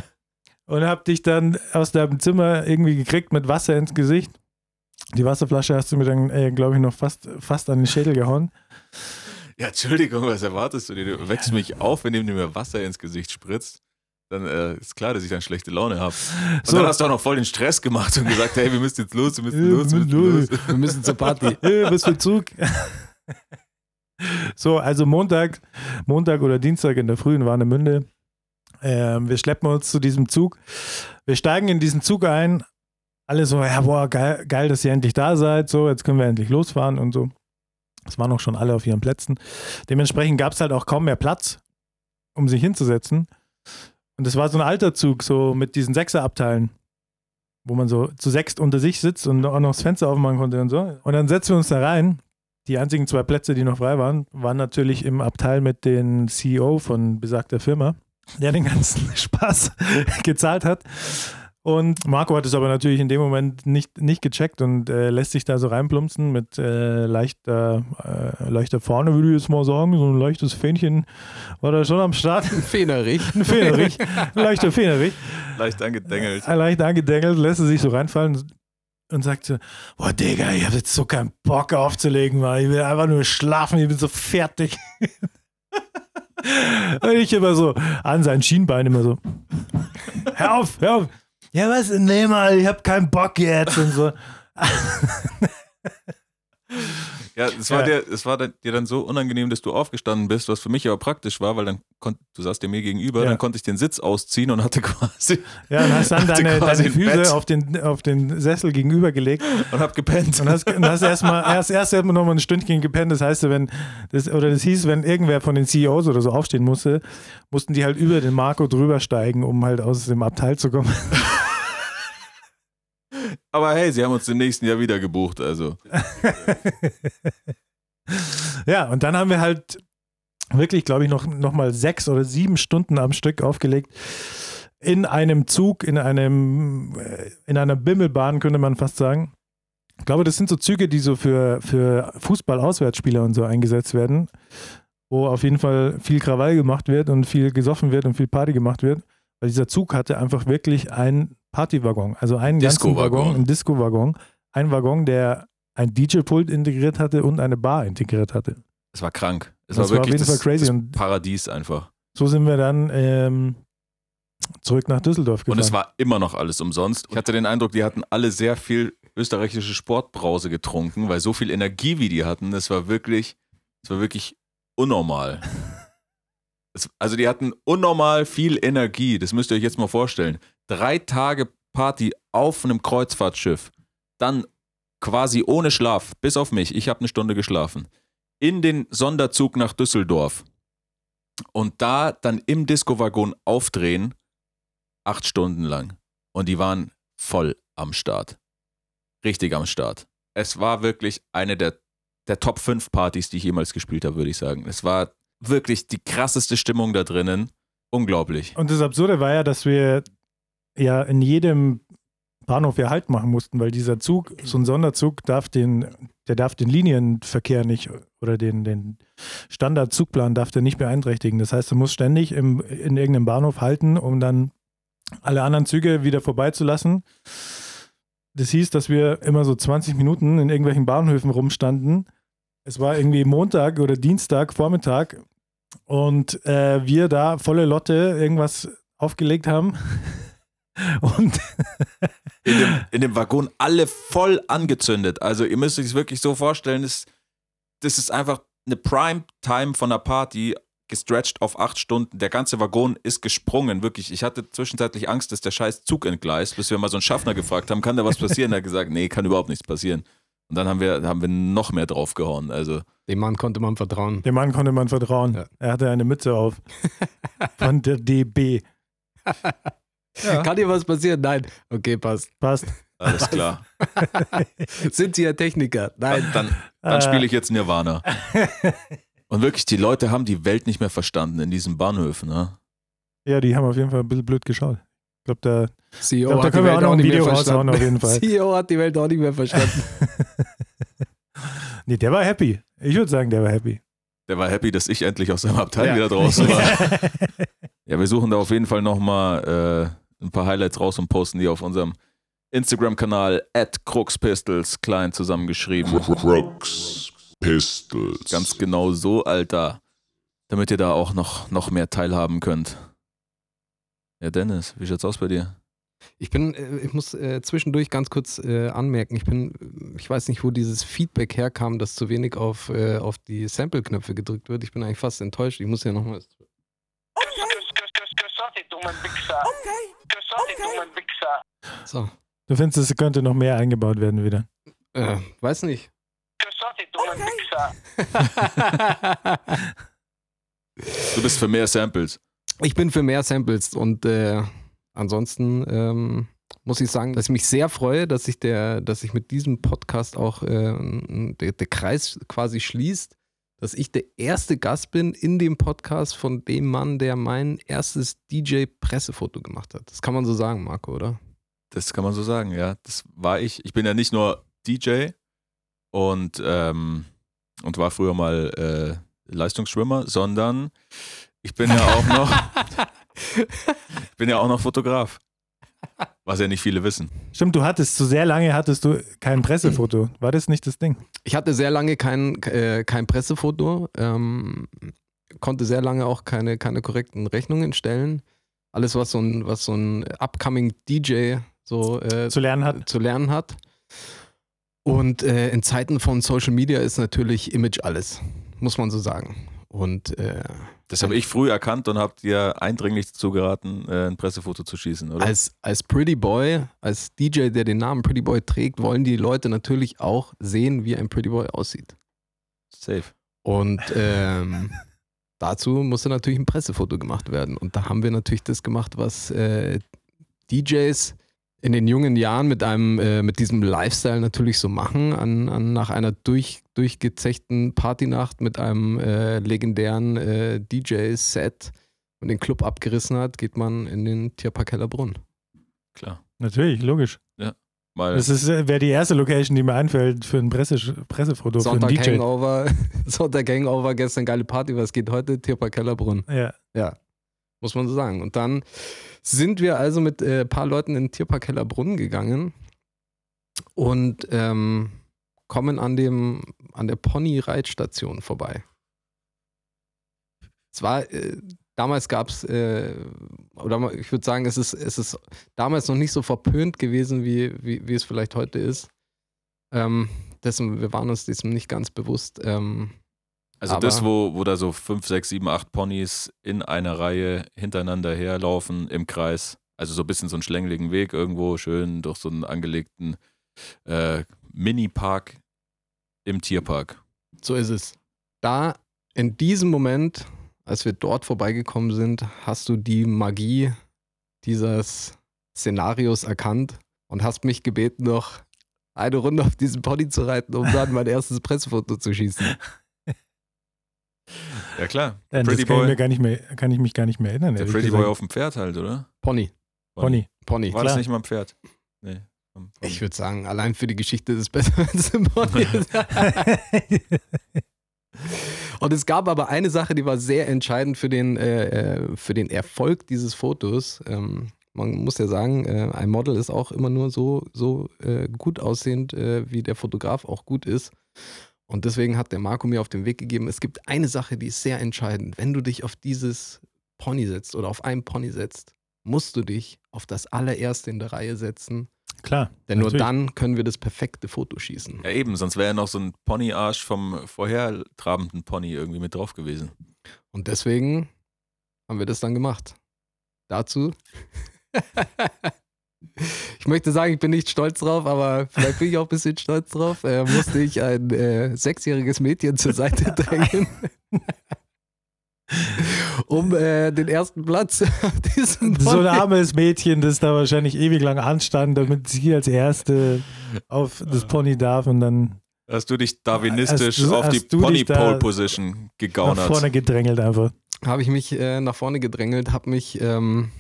*laughs* und hab dich dann aus deinem Zimmer irgendwie gekriegt mit Wasser ins Gesicht. Die Wasserflasche hast du mir dann, äh, glaube ich, noch fast, fast an den Schädel gehauen. Ja, Entschuldigung, was erwartest du? dir? Du wächst mich auf, wenn du mir Wasser ins Gesicht spritzt. Dann äh, ist klar, dass ich dann schlechte Laune habe. Und So. dann hast du auch noch voll den Stress gemacht und gesagt, hey, wir müssen jetzt los, wir müssen los, wir müssen los. Wir müssen zur Party. *laughs* Äh, was für ein Zug. *laughs* So, also Montag, Montag oder Dienstag in der Früh in Warnemünde. Ähm, wir schleppen uns zu diesem Zug. Wir steigen in diesen Zug ein. Alle so, ja, boah, geil, geil, dass ihr endlich da seid. So, jetzt können wir endlich losfahren und so. Es waren auch schon alle auf ihren Plätzen. Dementsprechend gab es halt auch kaum mehr Platz, um sich hinzusetzen. Und das war so ein alter Zug, so mit diesen Sechserabteilen, wo man so zu sechst unter sich sitzt und auch noch das Fenster aufmachen konnte und so. Und dann setzen wir uns da rein. Die einzigen zwei Plätze, die noch frei waren, waren natürlich im Abteil mit dem CEO von besagter Firma, der den ganzen *laughs* Spaß *laughs* gezahlt hat. Und Marco hat es aber natürlich in dem Moment nicht, nicht gecheckt und äh, lässt sich da so reinplumpsen mit äh, leichter, äh, leichter Fahne, würde ich jetzt mal sagen. So ein leichtes Fähnchen war da schon am Start. Fehnerich. Ein Fähnerich, ein leichter Fähnerich. Leicht angedengelt. Äh, Leicht angedengelt, lässt er sich so reinfallen und sagt so, boah Digga, ich habe jetzt so keinen Bock aufzulegen, weil ich will einfach nur schlafen, ich bin so fertig. *laughs* und ich immer so an sein Schienbein immer so, hör auf, hör auf. Ja, was? Nee, mal, ich habe keinen Bock jetzt und so. *laughs* Ja, es war, Ja. Dir, es war dir dann so unangenehm, dass du aufgestanden bist, was für mich aber praktisch war, weil dann konnt, du saßt dir mir gegenüber, Ja. dann konnte ich den Sitz ausziehen und hatte quasi Ja, und hast dann deine, deine Bett. Füße auf den, auf den Sessel gegenüber gelegt und hab gepennt. und hast, und hast erstmal erst, erst noch mal ein Stündchen gepennt. Das heißt, wenn das, oder das hieß, wenn irgendwer von den CEOs oder so aufstehen musste, mussten die halt über den Marco drüber steigen, um halt aus dem Abteil zu kommen. Aber hey, sie haben uns im nächsten Jahr wieder gebucht, also. *laughs* ja, und dann haben wir halt wirklich, glaube ich, noch, noch mal sechs oder sieben Stunden am Stück aufgelegt. In einem Zug, in einem, äh, in einer Bimmelbahn, könnte man fast sagen. Ich glaube, das sind so Züge, die so für, für Fußball-Auswärtsspieler und so eingesetzt werden, wo auf jeden Fall viel Krawall gemacht wird und viel gesoffen wird und viel Party gemacht wird. Weil dieser Zug hatte einfach wirklich einen Partywaggon, also einen ganzen Disco-Waggon. Waggon, einen Disco-Waggon. Ein Waggon, der ein DJ-Pult integriert hatte und eine Bar integriert hatte. Es war krank. Es war war wirklich das, das Paradies einfach. So sind wir dann ähm, zurück nach Düsseldorf gefahren. Und es war immer noch alles umsonst. Ich hatte den Eindruck, die hatten alle sehr viel österreichische Sportbrause getrunken, weil so viel Energie wie die hatten, das war wirklich, das war wirklich unnormal. *laughs* Also die hatten unnormal viel Energie, das müsst ihr euch jetzt mal vorstellen. Drei Tage Party auf einem Kreuzfahrtschiff, dann quasi ohne Schlaf, bis auf mich, ich habe eine Stunde geschlafen, in den Sonderzug nach Düsseldorf und da dann im Disco-Waggon aufdrehen, acht Stunden lang. Und die waren voll am Start. Richtig am Start. Es war wirklich eine der, der Top 5 Partys, die ich jemals gespielt habe, würde ich sagen. Es war wirklich die krasseste Stimmung da drinnen. Unglaublich. Und das Absurde war ja, dass wir ja in jedem Bahnhof ja Halt machen mussten, weil dieser Zug, so ein Sonderzug, darf den, der darf den Linienverkehr nicht oder den, den Standardzugplan darf der nicht beeinträchtigen. Das heißt, du musst ständig im, in irgendeinem Bahnhof halten, um dann alle anderen Züge wieder vorbeizulassen. Das hieß, dass wir immer so 20 Minuten in irgendwelchen Bahnhöfen rumstanden. Es war irgendwie Montag oder Dienstag, Vormittag und äh, wir da volle Lotte irgendwas aufgelegt haben. *laughs* Und In dem, in dem Waggon alle voll angezündet. Also ihr müsst euch es wirklich so vorstellen, das, das ist einfach eine Prime-Time von einer Party gestretched auf acht Stunden. Der ganze Waggon ist gesprungen, wirklich. Ich hatte zwischenzeitlich Angst, dass der scheiß Zug entgleist, bis wir mal so einen Schaffner gefragt haben, kann da was passieren? Er hat gesagt, nee, kann überhaupt nichts passieren. Und dann haben wir, haben wir noch mehr draufgehauen. Also Dem Mann konnte man vertrauen. dem Mann konnte man vertrauen. Ja. Er hatte eine Mütze auf. Von der DB. *laughs* Ja. Kann dir was passieren? Nein. Okay, passt. Passt. alles klar. *laughs* Sind Sie ja Techniker? Nein. Dann, dann, dann spiele ich jetzt Nirvana. *laughs* Und wirklich, die Leute haben die Welt nicht mehr verstanden in diesen Bahnhöfen. Ne? Ja, die haben auf jeden Fall ein bisschen blöd geschaut. Ich glaube, da, CEO glaub, da hat die können wir Welt auch noch ein nicht mehr Video raushauen, verstanden. auf jeden Fall. *laughs* CEO hat die Welt auch nicht mehr verstanden. nee, der war happy. Ich würde sagen, der war happy. Der war happy, dass ich endlich aus seinem Abteil Ja. wieder draußen war. Ja, wir suchen da auf jeden Fall nochmal äh, ein paar Highlights raus und posten die auf unserem Instagram-Kanal at Cruxpistols, klein zusammengeschrieben. Crooks Pistols. Ganz genau so, Alter. Damit ihr da auch noch, noch mehr teilhaben könnt. Ja, Dennis, wie schaut's aus bei dir? Ich bin, äh, ich muss äh, zwischendurch ganz kurz äh, anmerken, ich bin, ich weiß nicht, wo dieses Feedback herkam, dass zu wenig auf, äh, auf die Sample-Knöpfe gedrückt wird. Ich bin eigentlich fast enttäuscht. Ich muss ja nochmal. Kus, kus, Wichser? Wichser? So. Du findest, es könnte noch mehr eingebaut werden wieder. Äh, weiß nicht. Dumme Wichser? *laughs* Du bist für mehr Samples. Ich bin für mehr Samples und äh, ansonsten ähm, muss ich sagen, dass ich mich sehr freue, dass sich der, dass sich mit diesem Podcast auch äh, der, der Kreis quasi schließt, dass ich der erste Gast bin in dem Podcast von dem Mann, der mein erstes DJ-Pressefoto gemacht hat. Das kann man so sagen, Marco, oder? Das kann man so sagen, ja. Das war ich. Ich bin ja nicht nur DJ und, ähm, und war früher mal äh, Leistungsschwimmer, sondern ich bin ja auch noch, *laughs* *laughs* ich bin ja auch noch Fotograf. Was ja nicht viele wissen. Stimmt, du hattest, so sehr lange hattest du kein Pressefoto. War das nicht das Ding? Ich hatte sehr lange kein, äh, kein Pressefoto, ähm, konnte sehr lange auch keine, keine korrekten Rechnungen stellen. Alles, was so ein, was so ein upcoming DJ so äh, Zu lernen hat. zu lernen hat. Und äh, in Zeiten von Social Media ist natürlich Image alles, muss man so sagen. Und äh, Das habe ich früh erkannt und habe dir eindringlich dazu geraten, äh, ein Pressefoto zu schießen, oder? als, als Pretty Boy, als DJ, der den Namen Pretty Boy trägt, wollen die Leute natürlich auch sehen, wie ein Pretty Boy aussieht. Safe. Und ähm, *laughs* dazu musste natürlich ein Pressefoto gemacht werden. Und da haben wir natürlich das gemacht, was äh, DJs in den jungen Jahren mit einem, äh, mit diesem Lifestyle natürlich so machen, an, an nach einer durch, durchgezechten Partynacht mit einem äh, legendären äh, DJ-Set und den Club abgerissen hat, geht man in den Tierpark Hellerbrunn. Klar. Natürlich, logisch. Mal, Das wäre die erste Location, die mir einfällt für ein Presse, Pressefoto, für einen Sonntag DJ. Hangover, *laughs* Sonntag Hangover, gestern geile Party, was geht heute? Tierpark Hellerbrunn. Ja. Ja, muss man so sagen. Und dann sind wir also mit ein äh, paar Leuten in den Tierpark Hellerbrunn gegangen und ähm, kommen an, dem, an der Pony-Reitstation vorbei. Es war, äh, damals gab es, äh, oder ich würde sagen, es ist, es ist damals noch nicht so verpönt gewesen, wie, wie, wie es vielleicht heute ist. Ähm, dessen, wir waren uns diesem nicht ganz bewusst. Ähm, also aber- das, wo, wo da so fünf, sechs, sieben, acht Ponys in einer Reihe hintereinander herlaufen im Kreis. Also so ein bisschen so einen schlängeligen Weg irgendwo, schön durch so einen angelegten äh, Mini-Park im Tierpark. So ist es. Da, in diesem Moment, als wir dort vorbeigekommen sind, hast du die Magie dieses Szenarios erkannt und hast mich gebeten, noch eine Runde auf diesen Pony zu reiten, um dann mein erstes Pressefoto zu schießen. *laughs* Ja klar. Das Pretty kann ich, Boy, mir gar nicht mehr, kann ich mich gar nicht mehr erinnern. der Pretty gesagt. Boy auf dem Pferd halt, oder? Pony. Pony. Pony. War Klar. das nicht mal ein Pferd? Nee. vom- Ich würde sagen, allein für die Geschichte ist es besser, *laughs* wenn es ein Pony ist. *laughs* Und es gab aber eine Sache, die war sehr entscheidend für den, äh, äh, für den Erfolg dieses Fotos. Ähm, man muss ja sagen, äh, ein Model ist auch immer nur so, so äh, gut aussehend, äh, wie der Fotograf auch gut ist. Und deswegen hat der Marco mir auf den Weg gegeben, es gibt eine Sache, die ist sehr entscheidend. Wenn du dich auf dieses Pony setzt oder auf einen Pony setzt, musst du dich auf das allererste in der Reihe setzen. Klar. Denn nur natürlich. dann können wir das perfekte Foto schießen. Ja, eben, sonst wäre ja noch so ein Pony-Arsch vom vorhertrabenden Pony irgendwie mit drauf gewesen. Und deswegen haben wir das dann gemacht. Dazu. *laughs* ich möchte sagen, ich bin nicht stolz drauf, aber vielleicht bin ich auch ein bisschen stolz drauf. Äh, musste ich ein äh, sechsjähriges Mädchen zur Seite *laughs* drängen, um äh, den ersten Platz *laughs* auf diesem So ein armes Mädchen, das da wahrscheinlich ewig lang anstand, damit sie als Erste auf das Pony darf und dann Hast du dich darwinistisch du- auf die Pony-Pole-Position nach gegaunert? vorne gedrängelt einfach. habe ich mich äh, nach vorne gedrängelt, habe mich ähm,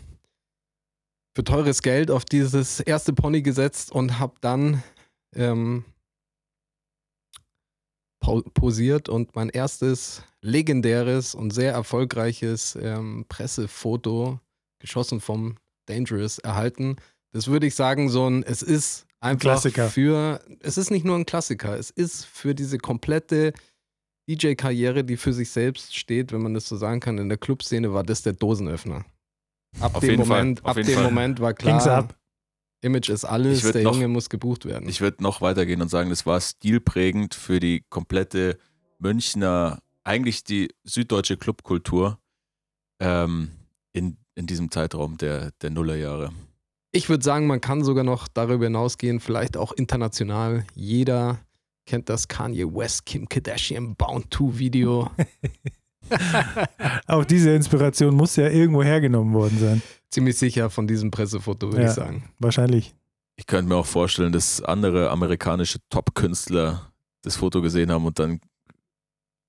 für teures Geld auf dieses erste Pony gesetzt und habe dann ähm, posiert und mein erstes legendäres und sehr erfolgreiches ähm, Pressefoto geschossen vom Dangerous erhalten. Das würde ich sagen, so ein, es ist einfach Klassiker. für, es ist nicht nur ein Klassiker, es ist für diese komplette DJ-Karriere, die für sich selbst steht, wenn man das so sagen kann, in der Clubszene war das der Dosenöffner. Ab Auf dem jeden Fall, Moment, auf ab jeden dem Fall. Moment war klar, ab. Image ist alles, der noch- Junge muss gebucht werden. Ich würde noch weitergehen und sagen, das war stilprägend für die komplette Münchner, eigentlich die süddeutsche Clubkultur ähm, in, in diesem Zeitraum der, der Nullerjahre. Ich würde sagen, man kann sogar noch darüber hinausgehen, vielleicht auch international. Jeder kennt das Kanye West, Kim Kardashian Bound to Video. *laughs* Auch diese Inspiration muss ja irgendwo hergenommen worden sein. Ziemlich sicher von diesem Pressefoto, würde Ja. ich sagen. Wahrscheinlich. Ich könnte mir auch vorstellen, dass andere amerikanische Top-Künstler das Foto gesehen haben und dann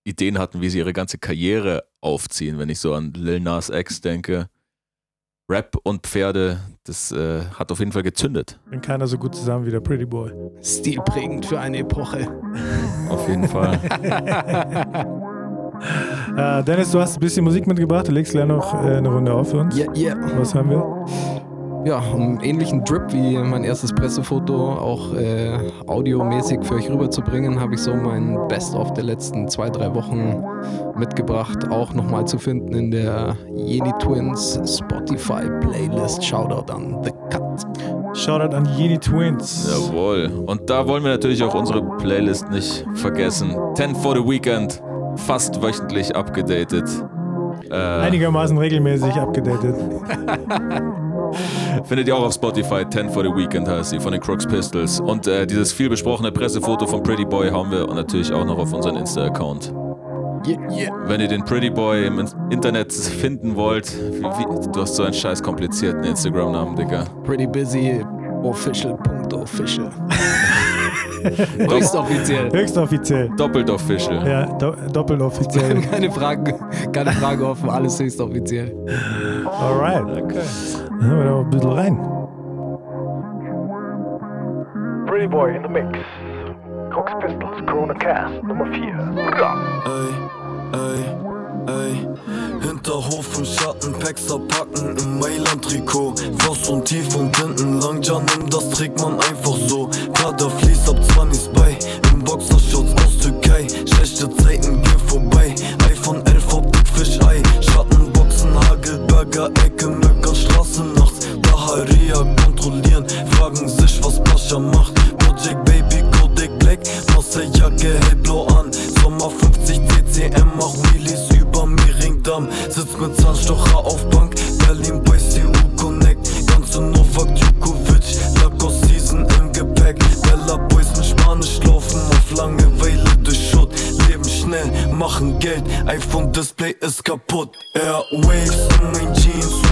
Ideen hatten, wie sie ihre ganze Karriere aufziehen. Wenn ich so an Lil Nas X denke, Rap und Pferde, das äh, hat auf jeden Fall gezündet. Bin keiner so gut zusammen wie der Pretty Boy. Stilprägend für eine Epoche. Auf jeden Fall. *laughs* Äh, Dennis, du hast ein bisschen Musik mitgebracht. Du legst gleich noch äh, eine Runde auf für uns. Ja, yeah. Was haben wir? Ja, um einen ähnlichen Drip wie mein erstes Pressefoto auch äh, audiomäßig für euch rüberzubringen, habe ich so mein Best-of der letzten zwei, drei Wochen mitgebracht. Auch nochmal zu finden in der Yeni Twins Spotify Playlist. Shoutout an The Cut. Shoutout an Yeni Twins. Jawohl. Und da wollen wir natürlich auch unsere Playlist nicht vergessen. 10 for the Weekend, fast wöchentlich abgedatet. Äh, Einigermaßen regelmäßig abgedatet. *laughs* findet ihr auch auf Spotify. 10 for the Weekend heißt sie von den Crooks Pistols. Und äh, dieses viel besprochene Pressefoto von Pretty Boy haben wir und natürlich auch noch auf unseren Insta-Account. Yeah, yeah. Wenn ihr den Pretty Boy im Internet finden wollt, wie, wie, du hast so einen scheiß komplizierten Instagram-Namen, Digga. Pretty busy. Official.official. Höchst offiziell. *laughs* Höchst offiziell. Doppelt official. Ja, do doppelt offiziell. *laughs* Keine Frage, keine Frage offen, alles höchst offiziell. Alright. Okay. Dann hören wir da mal ein bisschen rein. Pretty Boy in the Mix. Cox Pistols, Corona Cast, Nummer 4. Ey, ey, ey. Hinterhof im Schatten, Packs packen im Mailand-Trikot. Faust und tief und hinten lang, ja nimm, das trägt man einfach so. Prada fließt ab 20 bei, im Boxershorts aus Türkei. Schlechte Zeiten gehen vorbei, iPhone 11 Optik Fischei. Schattenboxen, Hagelberger, Ecke, Möcker, Straße nachts. Daharia kontrollieren, fragen sich, was Pascha macht. Project Baby, Black, Marseille-Jacke, hellblau an. Sommer 50 CCM, mach Wheelies über Miringdamm. Sitz mit Zahnstocher auf Bank, Berlin bei CU Connect. Ganze Novak Djokovic, Lacoste Season im Gepäck. Bella Boys mit Spanisch laufen auf Langeweile durch Schutt. Leben schnell, machen Geld, iPhone Display ist kaputt. Airwaves in mein Jeans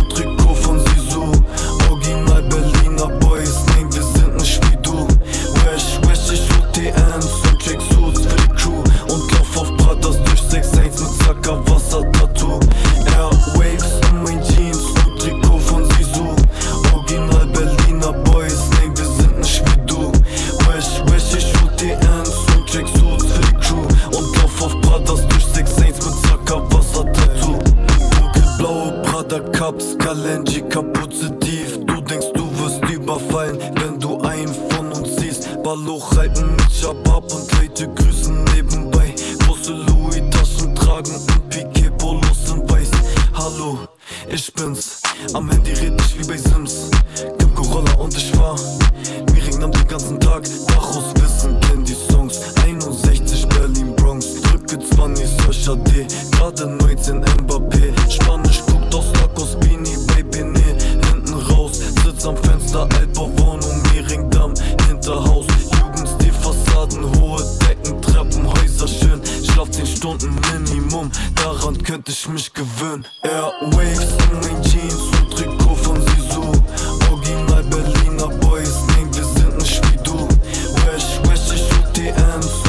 Cups, Kalenji, Kapuze tief. Du denkst, du wirst überfallen, wenn du einen von uns siehst. Balloch halten mit Shabab und Leute grüßen nebenbei. Große Louis-Taschen tragen und Piquet-Polos in weiß. Hallo, ich bin's. Am Handy red ich wie bei Sims. Kim Corolla und ich war. Miring nahm den ganzen Tag. Bachus wissen, kenn die Songs. 61 Berlin Bronx. Drücke 20 Search AD. Gerade 19 Mbappé. Spanisch aus Lacos Beanie, Baby, nee. Hinten raus. Sitz am Fenster, Altbauwohnung, Miringdamm. Hinterhaus. Jugendstil, Fassaden, hohe Decken, Treppenhäuser schön. Schlaf 10 Stunden Minimum. Daran könnte ich mich gewöhnen. Airwaves in mein Jeans und Trikot von Sisu. Original Berliner Boys, nein, wir sind nicht wie du. Wesh, wesh, ich UTMs und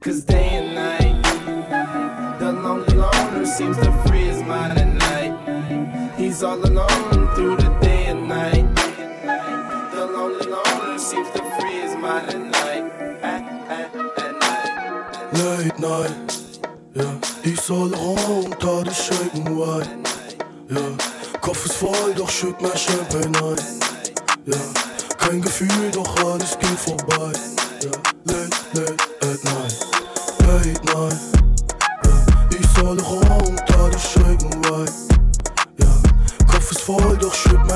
Cause day and night, the lonely loner seems to free his mind at night. He's all alone through the day and night. The lonely loner seems to free his mind at night. At, at, at night. Late night, ja, ich soll runter, die shaken white, ja. Kopf ist voll, doch schütt mein Champagne ein, ja. Kein Gefühl, doch alles geht vorbei, ja.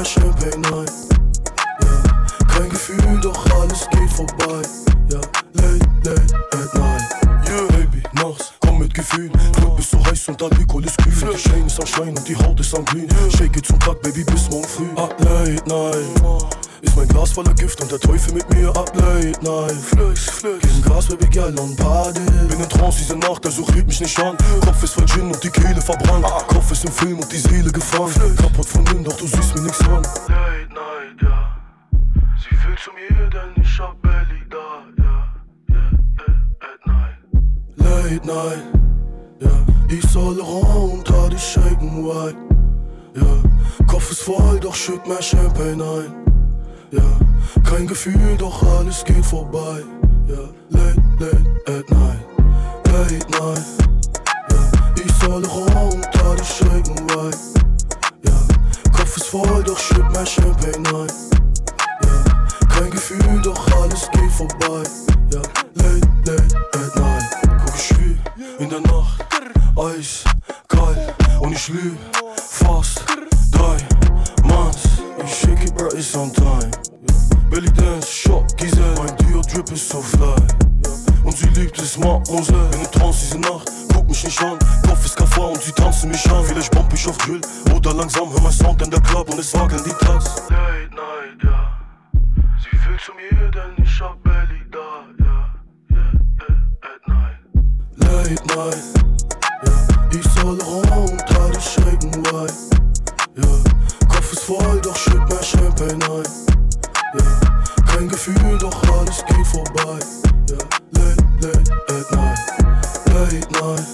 Doch schütt mein Champagne ein, ja. Kein Gefühl, doch alles geht vorbei, ja. Late, late at night. Yeah, Baby, nachts, komm mit Gefühl. Club ist so heiß und Alkohol ist kühl. Der Chain ist am Schein und die Haut ist am Glühen. Shake it zum Tag, Baby, bis morgen früh. Up late night. Ist mein Glas voller Gift und der Teufel mit mir up late night. Flex, flex. Gegen Gas, Baby, girl, und Party. Bin in Trance also red mich nicht an. Kopf ist voll Gin und die Kehle verbrannt. Kopf ist im Film und die Seele gefangen. Kaputt von ihm, doch du siehst mir nichts an. Late night, ja. Sie will zu mir, denn ich hab Belly da, ja. Yeah, at night. Late night, ja. Ich soll runter, die shaken white, ja. Kopf ist voll, doch schütt mein Champagne ein, ja. Kein Gefühl, doch alles geht vorbei, ja. Late, late at night, late night, soll runter, die shaken white, ja. Kopf ist voll, doch schütt mein Champagne ein, ja. Kein Gefühl, doch alles geht vorbei, ja. Late, late at night. Guck, ich schwül in der Nacht, Eis, kalt und ich lüg fast drei Manns. Ich it, bro, it's on time. Belly dance, shot, Giselle, mein Dio Drip ist so fly. Und sie liebt es. Bin in Trance diese Nacht, guck mich nicht an. Kopf ist Kaffa und sie tanzen mich an. Vielleicht bump ich auf Drill oder langsam hör mein Sound in der Club und es wageln die Tats. Late night, ja. Sie will zu mir, denn ich hab Belly da, ja. Yeah, yeah, at night. Late night. Ich soll runter, die shaken white, ja. Kopf ist voll, doch schütt mein Champagne ein, ja. Kein Gefühl, doch alles geht vorbei, ja. Late, at night, late night,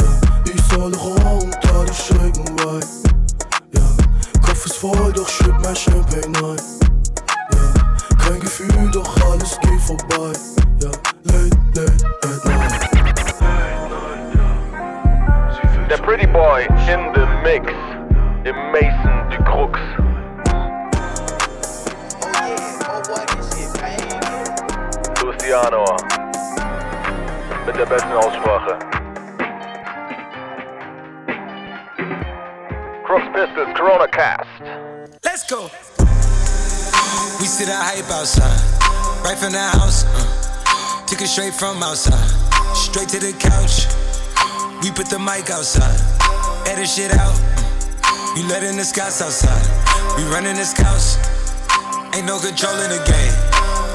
ja. Ich soll runter, die shaken white, ja. Kopf ist voll, doch schütt mein Champagne ein, ja. Kein Gefühl, doch alles geht vorbei, ja. Late, late at night. Der Pretty Boy in the Mix. Im Mason du Crux. Luciano. Mit der besten Aussprache. Crooks Pistols, Corona Cast. Let's go. We see the hype outside, right from the house. uh. Took it straight from outside, straight to the couch. We put the mic outside, edit shit out. uh. You letting the scouts outside, we running the scouts. Ain't no control in the game,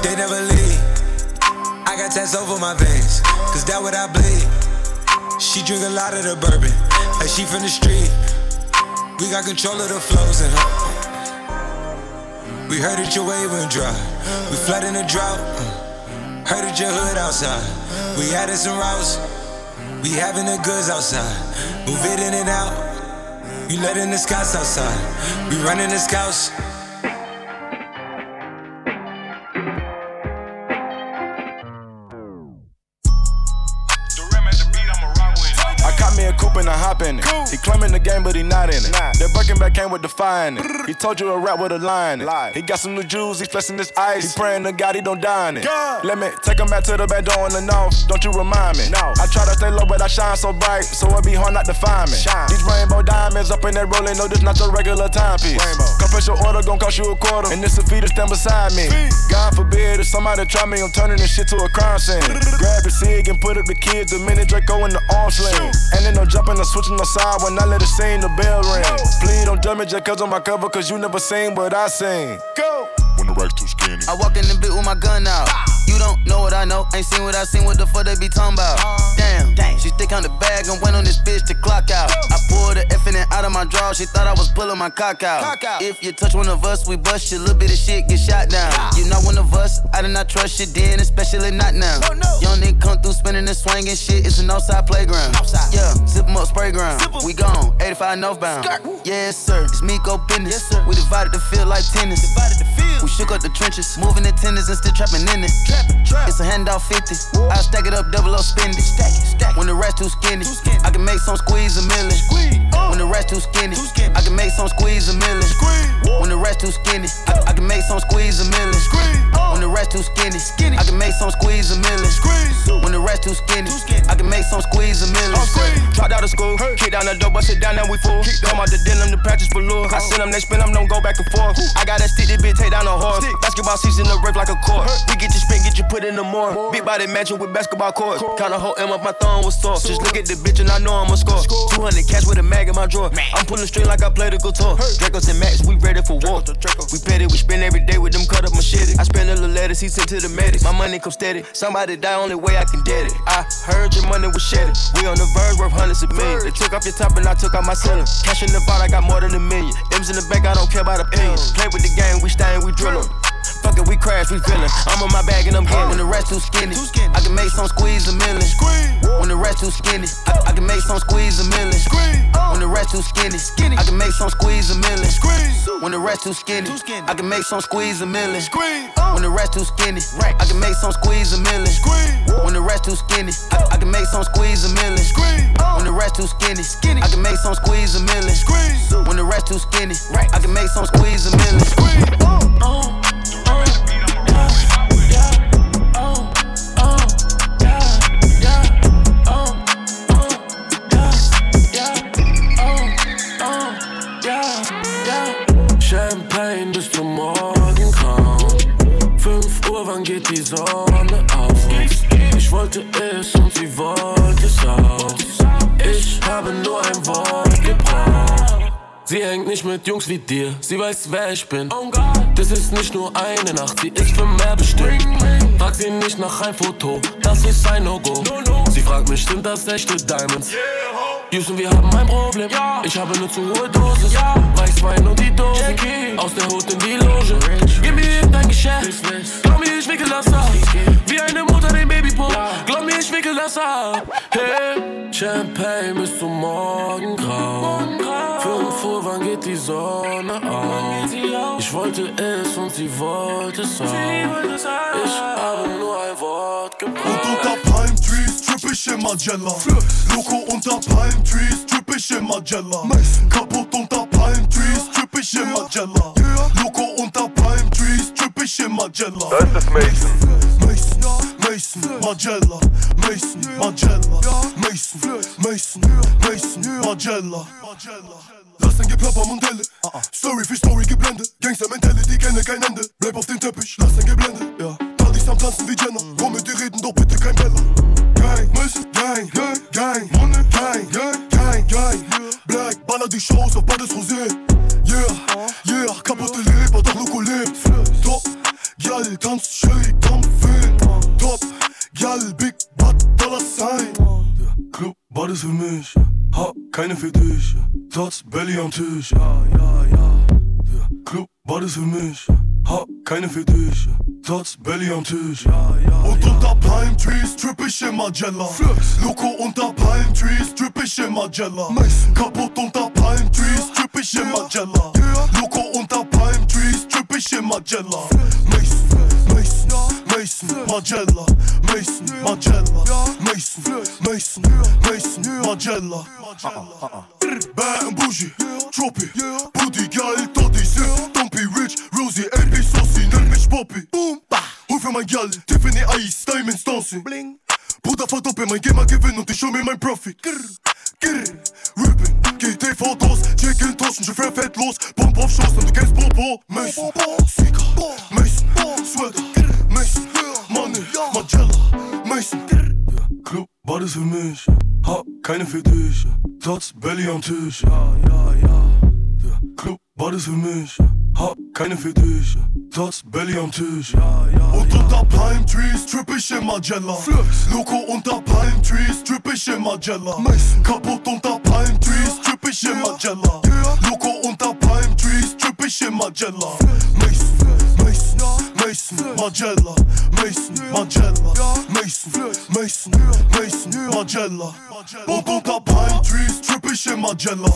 they never leave. I got tats over my veins, cause that what I bleed. She drink a lot of the bourbon, like she from the street. We got control of the flows in her. We heard that your wave went dry. We flood in the drought. Heard that your hood outside. We added some routes. We having the goods outside. Move it in and out. You letting the scouts outside. We running the scouts. Hop in it. He claiming the game, but he not in it. That Birkin back came with the fire in it. He told you a rap with a line in. He got some new jewels, he's flexing his ice. He praying to God he don't die in it. Let me take him back to the back door in the north. Don't you remind me? I try to stay low, but I shine so bright, so it be hard not to find me. These rainbow diamonds up in that rolling, no, this not your regular timepiece. Confession order gon' cost you a quarter, and this a fee to stand beside me. God forbid if somebody try me, I'm turning this shit to a crime scene. Grab the cig and put up the kids, the minute Draco in the arm sling. And then no jumping or switching the side when I let it sing, the bell ring. Please don't judge me just cause on my cover, cause you never seen what I seen. Go! When the rack's too skinny. I walk in the bit with my gun out. Ah. You don't know what I know, ain't seen what I seen, what the fuck they be talking about? Damn, she stick on the bag and went on this bitch to clock out. I pulled the it out of my draw, she thought I was pulling my cock out. If you touch one of us, we bust you, little bit of shit get shot down. You not one of us, I did not trust you then, especially not now. Young nigga come through spinning and swinging shit, it's an outside playground. Outside. Yeah, zip 'em up, spray ground. We gone, 85 northbound. Yes, sir, it's me go business. Yes, sir. We divided the field like tennis. We shook up the trenches, moving the tenders and still trapping in it. It's a handoff 50. I stack it up, double up, spend it. Stack, stack. When the rest too skinny, I can make some squeeze a million. Uh. When the rest too skinny, I can make some squeeze a million. When the rest uh. too skinny, I, can make some squeeze a million. When the rest too skinny, I can make some squeeze a million. When the rest too skinny, I can make some squeeze a million. Dropped out of school, kick down the door, bust it down, now we full. Come out the denim, the practice below. I oh. send them, they spin them, don't go back and forth. I got that stick, this bitch, take down a horse. Basketball season, the rip like a court. We get you spin, get you put in the more. Big body matching with basketball courts. Kinda whole M up, my thumb was sore. Just look at the bitch and I know I'ma score. 200 cash with a mag in my drawer. I'm pulling string like I played a guitar. Dracos and Max, we ready for war. We petty, we spend every day with them cut up machete. I spend a little letters, he sent to the medics. My money come steady. Somebody die, only way I can get it. I heard your money was shedded. We on the verge, worth hundreds of millions. They took off your top and I took out my ceiling. Cash in the vault, I got more than a million. M's in the bank, I don't care about opinions. Play with the game, we stain, we drill 'em. Fuck it, we crash, we feelin'. I'm on my bag and I'm getting. When the rest too skinny, I can make some squeeze a million. When the rest too skinny, I, I can make some squeeze a million. When the rest too skinny, I can make some squeeze a million. When the rest too skinny, I can make some squeeze a million. When the rest too skinny, I can make some squeeze a million. When the rest too skinny, I, I can make some squeeze a million. When the rest too skinny, I can make some squeeze a million. When the rest too skinny, I can make some squeeze a million. Oh. Bis zum Morgengrauen. 5 Uhr, wann geht die Sonne auf? Ich wollte es und sie wollte es auch. Ich habe nur ein Wort. Sie hängt nicht mit Jungs wie dir, sie weiß, wer ich bin. Das ist nicht nur eine Nacht, sie ist für mehr bestimmt. Frag sie nicht nach ein Foto, das ist ein No-Go. Sie fragt mich, sind das echte Diamonds? Houston, wir haben ein Problem. Ich habe eine zu hohe Dosis. Weißwein und die Dose. Aus der Hut in die Loge. Gib mir irgendein Geschäft. Glaub mir, ich wickel das ab. Wie eine Mutter den Babypop. Glaub mir, ich wickel das ab. Hey, Champagne bis zum Morgengrauen. 5 Uhr, wann geht die Sonne auf? Ich wollte es und sie wollte es auch. Ich habe nur ein Wort Und gebraucht. unter Palm Trees tripp ich in Magella. Loco unter Palm Trees tripp ich in Magella. Kaputt unter Palm Trees tripp ich in Magella. Loco unter Palm Trees tripp ich in Magella. Da ist Mason. Mason, Mason, Magella, Belly am Tisch. Ja, ja, ja. Club, Bades für mich. Hab keine für dich. Tots, Belly am Tisch. Ja, ja, und unter Palm Trees tripp ich in Magella. Loco unter Palm Trees tripp ich in Magella. Kaputt unter Palm Trees tripp ich in Magella. Loco unter Palm Trees tripp ich in Magella. Mason, Mason, Mason, Margiela, Mason, Margiela, Mason, Mason, Mason, Margiela. Bad and bougie, drop it. Booty, girl, toddy, sip. Don't be rich, Rosie, AP, saucy, nenn mich Poppy. Boom, bah. Hol für mein Girl, Tiffany Ice, Diamonds dancing. Bling. Bruder, verdoppel mein Gamer gewinn und ich schau mir mein Profit. Grr, grr, Rippin, GT-Fotos, Chicken Taschen, Chauffeur fährt los, Pump auf Schoß und du kennst Popo. Mason, Sika, Mason, Sweater, Mason, Money, Magella, Mason. Club, war das für mich? Keine für dich. Trotz Belly am Tisch. Ja, ja, ja. ja. Club, war das für mich? Hab keine für dich. Trotz Belly am Tisch. Ja, ja, und unter Palm Trees tripp ich in Magella. Flex. Loco unter Palm Trees tripp ich in Magella. Mason. Kaputt unter Palm Trees tripp ich in Magella. Loco unter Palm Trees tripp ich in Magella. Mason, Mason, Magella. Mason, Magella. Mason, Mason, Mason, Magella. Und unter Palm Trees in Magella.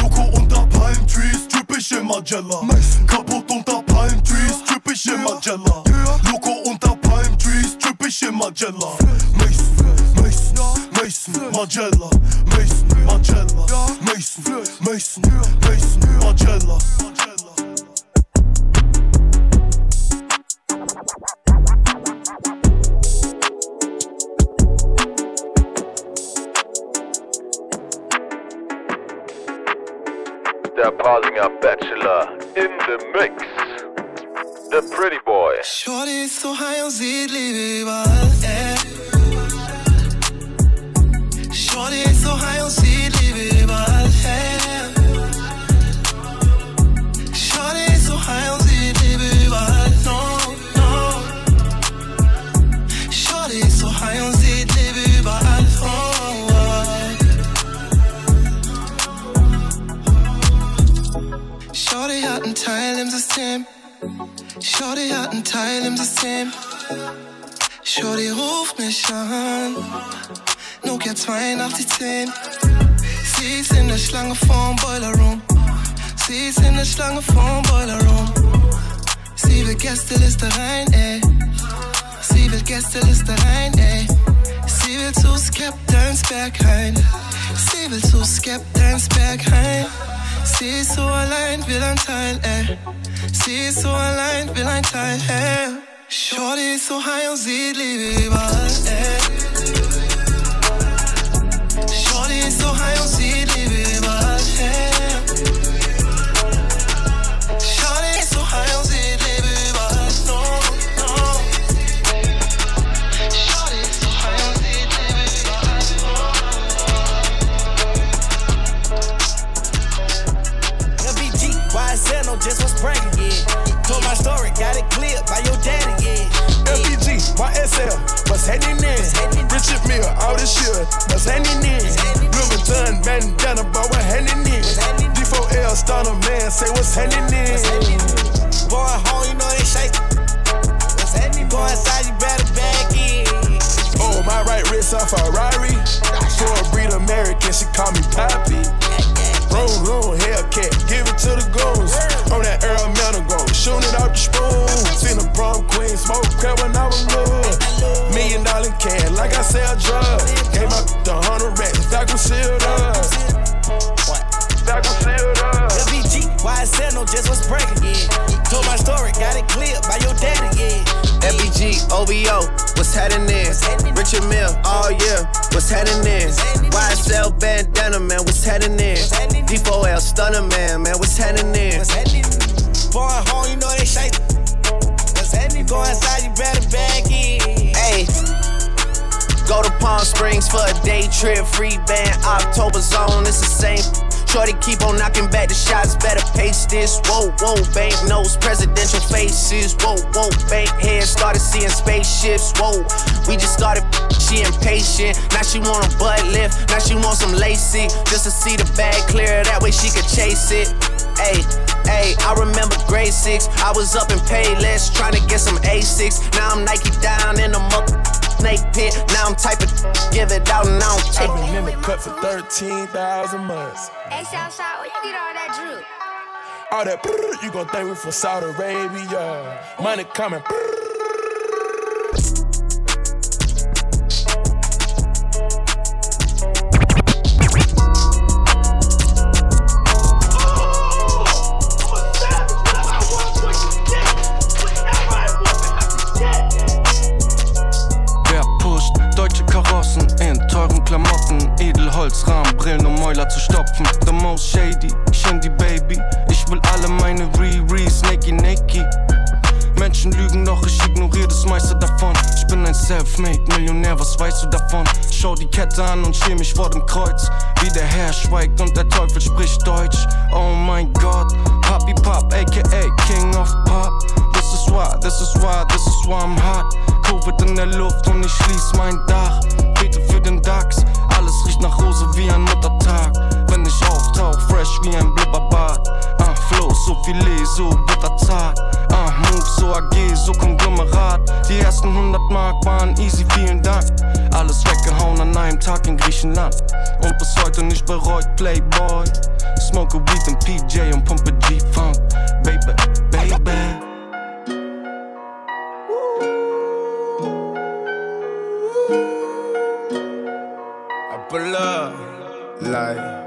Loco unter Palm Trees in Magella. Kaputt unter Palm Trees in Magella. Loco unter Palm Trees in Magella. Mason, Mason, Mason, Magella. Mason, Magella. Mason, Mason, Mason, Magella. So high und sieht Liebe überall, 82, 10. Sie ist in der Schlange vorm Boiler Room. Sie ist in der Schlange vorm Boiler Room. Sie will Gästeliste rein, ey. Sie will Gästeliste rein, ey. Sie will zu Skep rein. Sie will zu Skep rein. Sie ist so allein, will ein Teil, ey. Sie ist so allein, will ein Teil, ey. Shorty ist so high und sie liebt überall, ey. Got it clear by your daddy, yeah. LPG, YSL, what's happening in? Richard Mill, all this shit, what's happening in? Vuitton, bandana, boy, what's happening in? D4L, stunner man, say what's happening in? Going home, you know they shake. What's happening? Go inside, you better back in. Oh, my right wrist a Ferrari. For a breed American, she call me Poppy. Room, room, Hellcat, give it to the goons. On that Earl stunner, man, man, what's happening? Going home, you know they shake. What's happening? Go inside, you better back in. Hey, go to Palm Springs for a day trip, free band, October zone, it's the same. Shorty keep on knocking back the shots, better pace this. Whoa, whoa, bank notes, presidential faces. Whoa, whoa, bank head started seeing spaceships. Whoa, we just started, she impatient. Now she want a butt lift, now she want some lacy. Just to see the bag clear, that way she could chase it. Ayy, ayy, I remember grade six. I was up in Payless, trying to get some A6. Now I'm Nike down in the muck snake pit. Now I'm typing, give it out and I don't take I've been in the cut for 13,000 months. Hey, Southside, where you get all that drip? All that brrr, you gon' think we from Saudi Arabia. Money coming. Brrr. Mäuler zu stopfen. The most shady, die Baby. Ich will alle meine Riri, Snakey Nakey. Menschen lügen, doch ich ignoriere das meiste davon. Ich bin ein Selfmade Millionär, was weißt du davon? Schau die Kette an und schäme mich vor dem Kreuz. Wie der Herr schweigt und der Teufel spricht Deutsch. Oh mein Gott, Papi Pop, aka King of Pop. This is why, this is why, this is why I'm hot. Covid in der Luft und ich schließ mein Dach. Bete für den alles riecht nach Rose wie ein Muttertag. Wenn ich auftauch, fresh wie ein Blubberbad. Ah, Flow, so Filet, so bitterzart. Ah, Move, so AG, so Konglomerat. Die ersten 100 Mark waren easy, vielen Dank. Alles weggehauen an einem Tag in Griechenland. Und bis heute nicht bereut, Playboy. Smoke a weed und PJ und pumpe G-Funk. Baby, like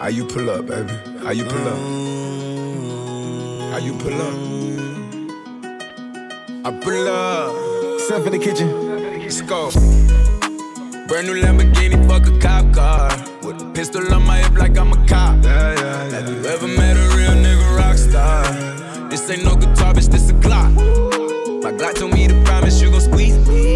how you pull up, baby? How you pull up? How you pull up? I pull up. Step in the kitchen. Let's go. Brand new Lamborghini, fuck a cop car. With a pistol on my hip like I'm a cop. Yeah, yeah, yeah. Have you ever met a real nigga rock star? This ain't no guitar, bitch, this a Glock. My Glock told me to promise you gon' squeeze me.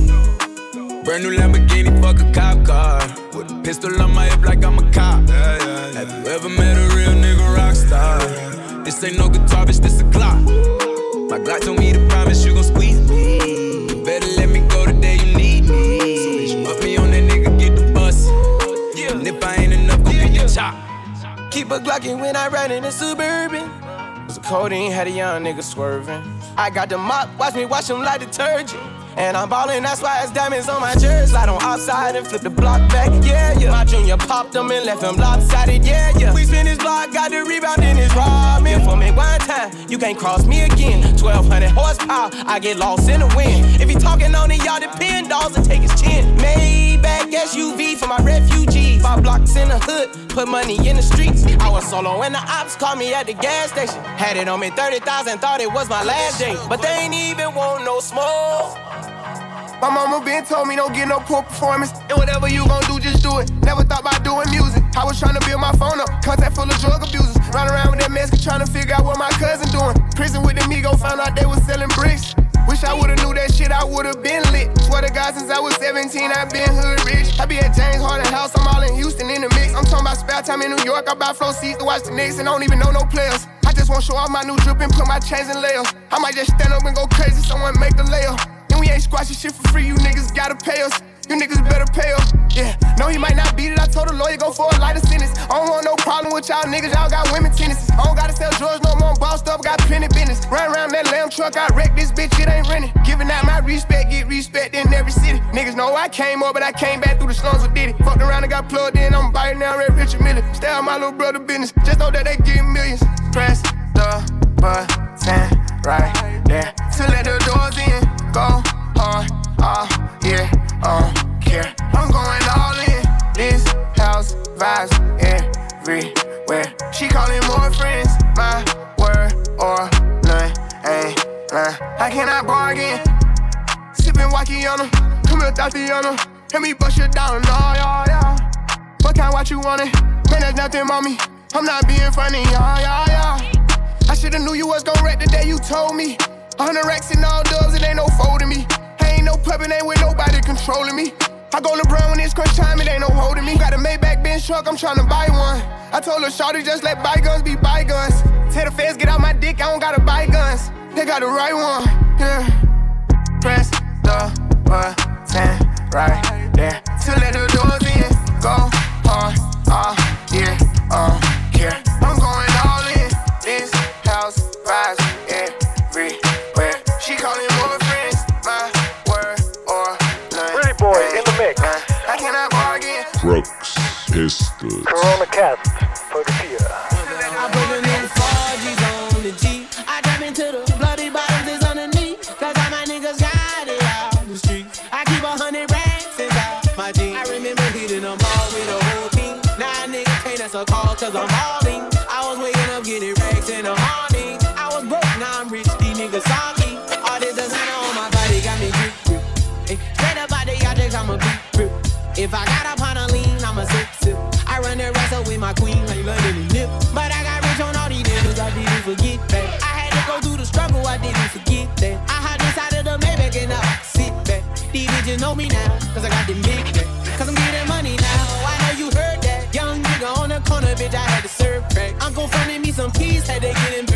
Brand new Lamborghini, fuck a cop car. With a pistol on my hip like I'm a cop. Have you ever met a real nigga rock star? This ain't no guitar, bitch, this a Glock. My Glock told me to promise you gon' squeeze me. You better let me go the day you need me. So bitch, put me on that nigga, get the bus. And if I ain't enough, go get the chop. Keep a Glockin' when I ride in the Suburban. Was a codeine, had a young nigga swerving. I got the mop, watch me wash him like detergent. And I'm ballin', that's why it's diamonds on my jersey. Slide on outside and flip the block back, yeah, yeah. My junior popped him and left him lopsided, yeah, yeah. We spin his block, got the rebound in his robbing. For me one time, you can't cross me again. 1200 horsepower, I get lost in the wind. If he talking on it, y'all depend, dolls and take his chin. Maybach SUV for my refugees. Five blocks in the hood, put money in the streets. I was solo when the ops called me at the gas station. Had it on me 30,000, thought it was my last day. But they ain't even want no smoke. My mama been told me don't get no poor performance. And whatever you gon' do, just do it. Never thought about doing music. I was trying to build my phone up. Contact full of drug abusers. Run around with that mask trying to figure out what my cousin doing. Prison with the Migo found out they was selling bricks. Wish I would've knew that shit, I would've been lit. Swear to God, since I was 17, i been hood rich. I be at James Harden House, I'm all in Houston in the mix. I'm talking about spare time in New York, I buy flow seats to watch the Knicks and don't even know no players. I just wanna show off my new drip and put my chains in layers. I might just stand up and go crazy, someone make a layup. We ain't squashing shit for free, you niggas gotta pay us. You niggas better pay up. Yeah, no, he might not beat it. I told the lawyer go for a lighter sentence. I don't want no problem with y'all niggas. Y'all got women tennis. I don't gotta sell drugs no more. I'm bossed up, got plenty business. Run around that lamb truck, I wreck this bitch. It ain't renting. Giving out my respect, get respect in every city. Niggas know I came up, but I came back through the slums with Diddy. Fucked around and got plugged in. I'm biting now, Red Richard Miller. Stay out my little brother business. Just know that they get millions. Press the button right there to let the doors in. Go hard, oh yeah, oh care. I'm going all in. This house vibes everywhere. She calling more friends, my word or none. Ain't lying. I cannot bargain. Sipping Wakiana, come here, Tatiana. Let me bust you down, no, yeah, yeah. What kind what you want it? Man, there's nothing, mommy. I'm not being funny, yeah, yeah, yeah. I should've knew you was gon' wreck the day you told me. 100 racks and all dubs, it ain't no folding me. I ain't no puppet, ain't with nobody controlling me. I go LeBron when it's crunch time, it ain't no holding me. Got a Maybach Benz truck, I'm tryna buy one. I told a Shawty, just let bygones be bygones. Tell the feds, get out my dick, I don't gotta buy guns. They got the right one, yeah. Press the button right there. To let the doors in, go hard, ah, yeah, uh. Corona Cast for the fear. I put them in Forgies on the G. I into the bloody. Cause all my niggas got it out the. I keep a hundred racks inside my jeans. I remember hitting them all with a whole team. Now nah, nigga can't that's a call cause I'm hauling. I was waking up getting racks in the morning. I was broke, now I'm rich. These niggas salty. All this designer on my body got me grip, grip. Straight up out the objects, I'ma be grip. If I got up on a lean, I'ma sit that up with my queen like London and Nip. But I got rich on all these niggas, I didn't forget that. I had to go through the struggle, I didn't forget that. I this inside of the Maybach and I sit back. These bitches know me now, cause I got them big back. Cause I'm getting money now, I know you heard that. Young nigga on the corner, bitch, I had to serve crack. Uncle fronted me some keys, had to get him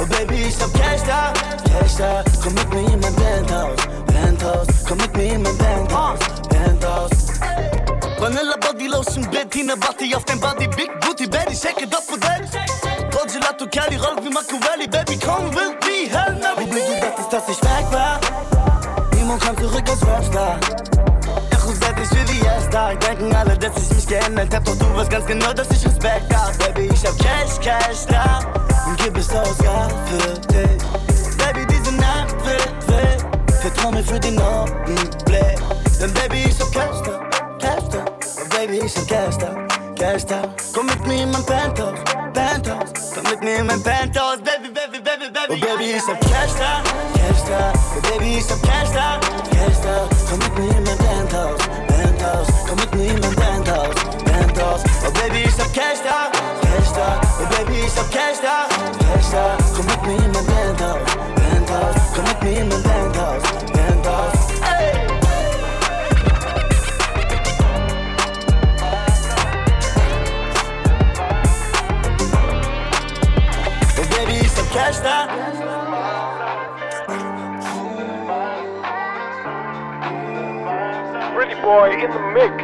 Oh Baby, ich hab Cash da, Cash da. Komm mit mir in mein Penthouse, Penthouse. Komm mit mir in mein Penthouse, Penthouse. Vanilla body lotion, Bettina Batti auf dein Body, Big Booty, Baby, shake it up for that. Gold Gelato, Kelly, roll wie Machiavelli, Baby, komm, will be hell, Mary. Wie du dachtest, dass ich weg war? Niemand kam zurück als Rapstar. Echo seit ich für die erste Denken alle, dass ich mich geändert hab, doch du weißt ganz genau, dass ich Respekt hab. Baby, ich hab Cash, Cash da und gib es aus, ja, für dich. Baby, diese Nacht wird wild. Vertrau mir für den Augenblick. Denn Baby, ich hab Cash da, Cash da. Baby, ich hab Cash da, cash down. Come with me in my pantos, pantos. Come with me in my pantos, baby, baby, baby, baby. Oh, baby, it's a cash down, cash down. Oh, baby, it's a cash down, cash down. Come with me in my pantos, pantos. Come with me in my pantos, pantos. Oh, baby, it's a cash down, cash down. Oh, baby, it's a cash down, cash down. Come with me in my pantos, pantos. Come with me in my pantos, pantos. Baby, ich hab Cash da. Pretty boy in the mix.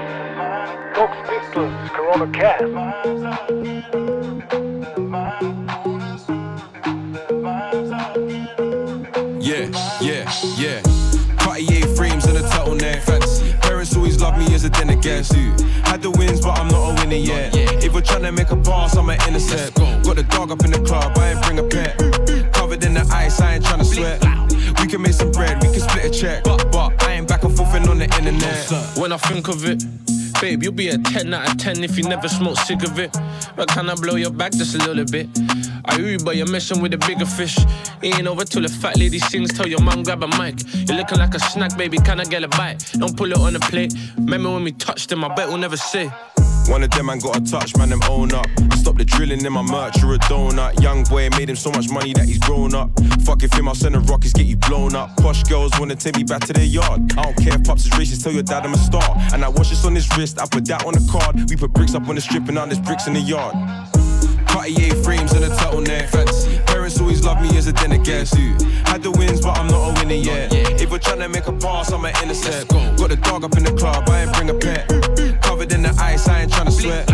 Cox Pistols, Corona Cast. Yeah, yeah, yeah. Cartier frames and a turtleneck. Fancy. Parents always love me as a dinner guest. Had the wins, but I'm not a winner yet. If we're trying to make a pass, I'm an intercept. Got the dog up in the club, I ain't bring a pet. The I ain't trying to sweat. We can make some bread, we can split a check. But, but I ain't back and forth on the internet. When I think of it, babe, you'll be a 10 out of 10 if you never smoke sick of it. But can I blow your back just a little bit? I Uber, you're messing with a bigger fish. Ain't over till the fat lady sings, tell your mom grab a mic. You're looking like a snack, baby, can I get a bite? Don't pull it on the plate. Remember when we touched them, I bet we'll never say. One of them, man, got a touch, man, them own up. Stop the drilling in my merch, you're a donut. Young boy made him so much money that he's grown up. Fuck if him, I'll send the rockets, get you blown up. Posh girls wanna take me back to their yard. I don't care if pops is racist, tell your dad I'm a star. And I watch this on his wrist, I put that on the card. We put bricks up on the strip and now there's bricks in the yard. Cartier frames and a turtleneck. Fancy. Love me as a dinner guest. Had the wins, but I'm not a winner yet. If we're trying to make a pass, I'm an intercept. Got the dog up in the club, I ain't bring a pet. Covered in the ice, I ain't trying to sweat.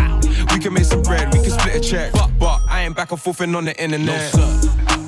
We can make some bread, we can split a check. But, but I ain't back and forth on the internet. Geiles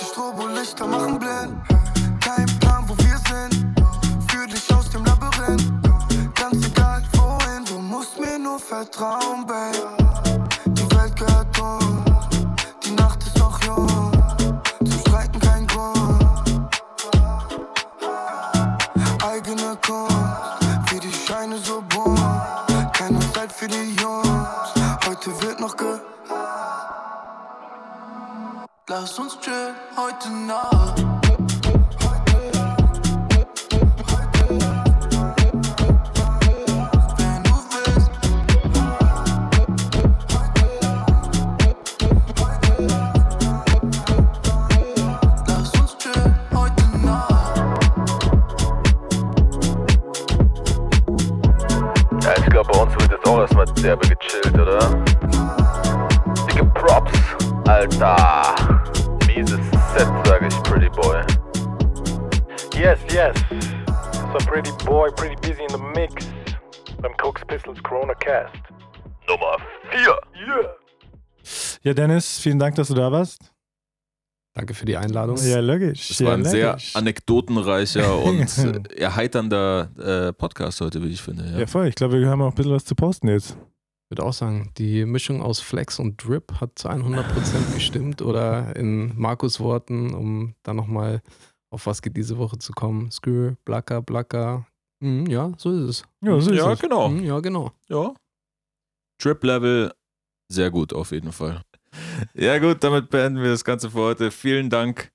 Die Strobolichter machen blind. Kein Plan, wo wir sind. Führ dich aus dem Labyrinth. Ganz egal wohin, du musst mir nur vertrauen, babe. Lass uns chillen heute Nacht. Pistols Corona Cast. Nummer 4. Yeah. Ja, Dennis, vielen Dank, dass du da warst. Danke für die Einladung. Ja, logisch. Es ja, war ein sehr logisch. anekdotenreicher *laughs* und äh, *laughs* erheiternder äh, Podcast heute, wie ich finde. Ja. Ja, voll. Ich glaube, wir haben auch ein bisschen was zu posten jetzt. Ich würde auch sagen, die Mischung aus Flex und Drip hat zu 100% *laughs* gestimmt oder in Markus Worten, um dann nochmal auf was geht diese Woche zu kommen. Skür, Blacker, Blacker. Mhm, ja, so ist es. Ja, so ist ja es. genau. Mhm, ja, genau. Ja. Trip-Level sehr gut auf jeden Fall. *laughs* Ja gut, damit beenden wir das Ganze für heute. Vielen Dank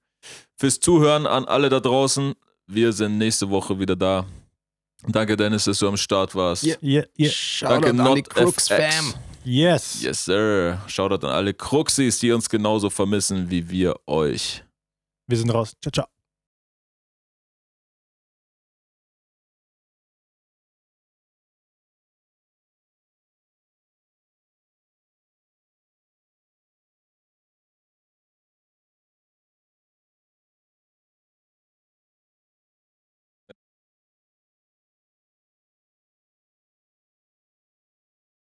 fürs Zuhören an alle da draußen. Wir sind nächste Woche wieder da. Danke Dennis, dass du am Start warst. Yeah, yeah, yeah. Shoutout an die Crooks Fam. Yes. Yes, sir. Shoutout an alle Cruxis, die uns genauso vermissen wie wir euch. Wir sind raus. Ciao, ciao.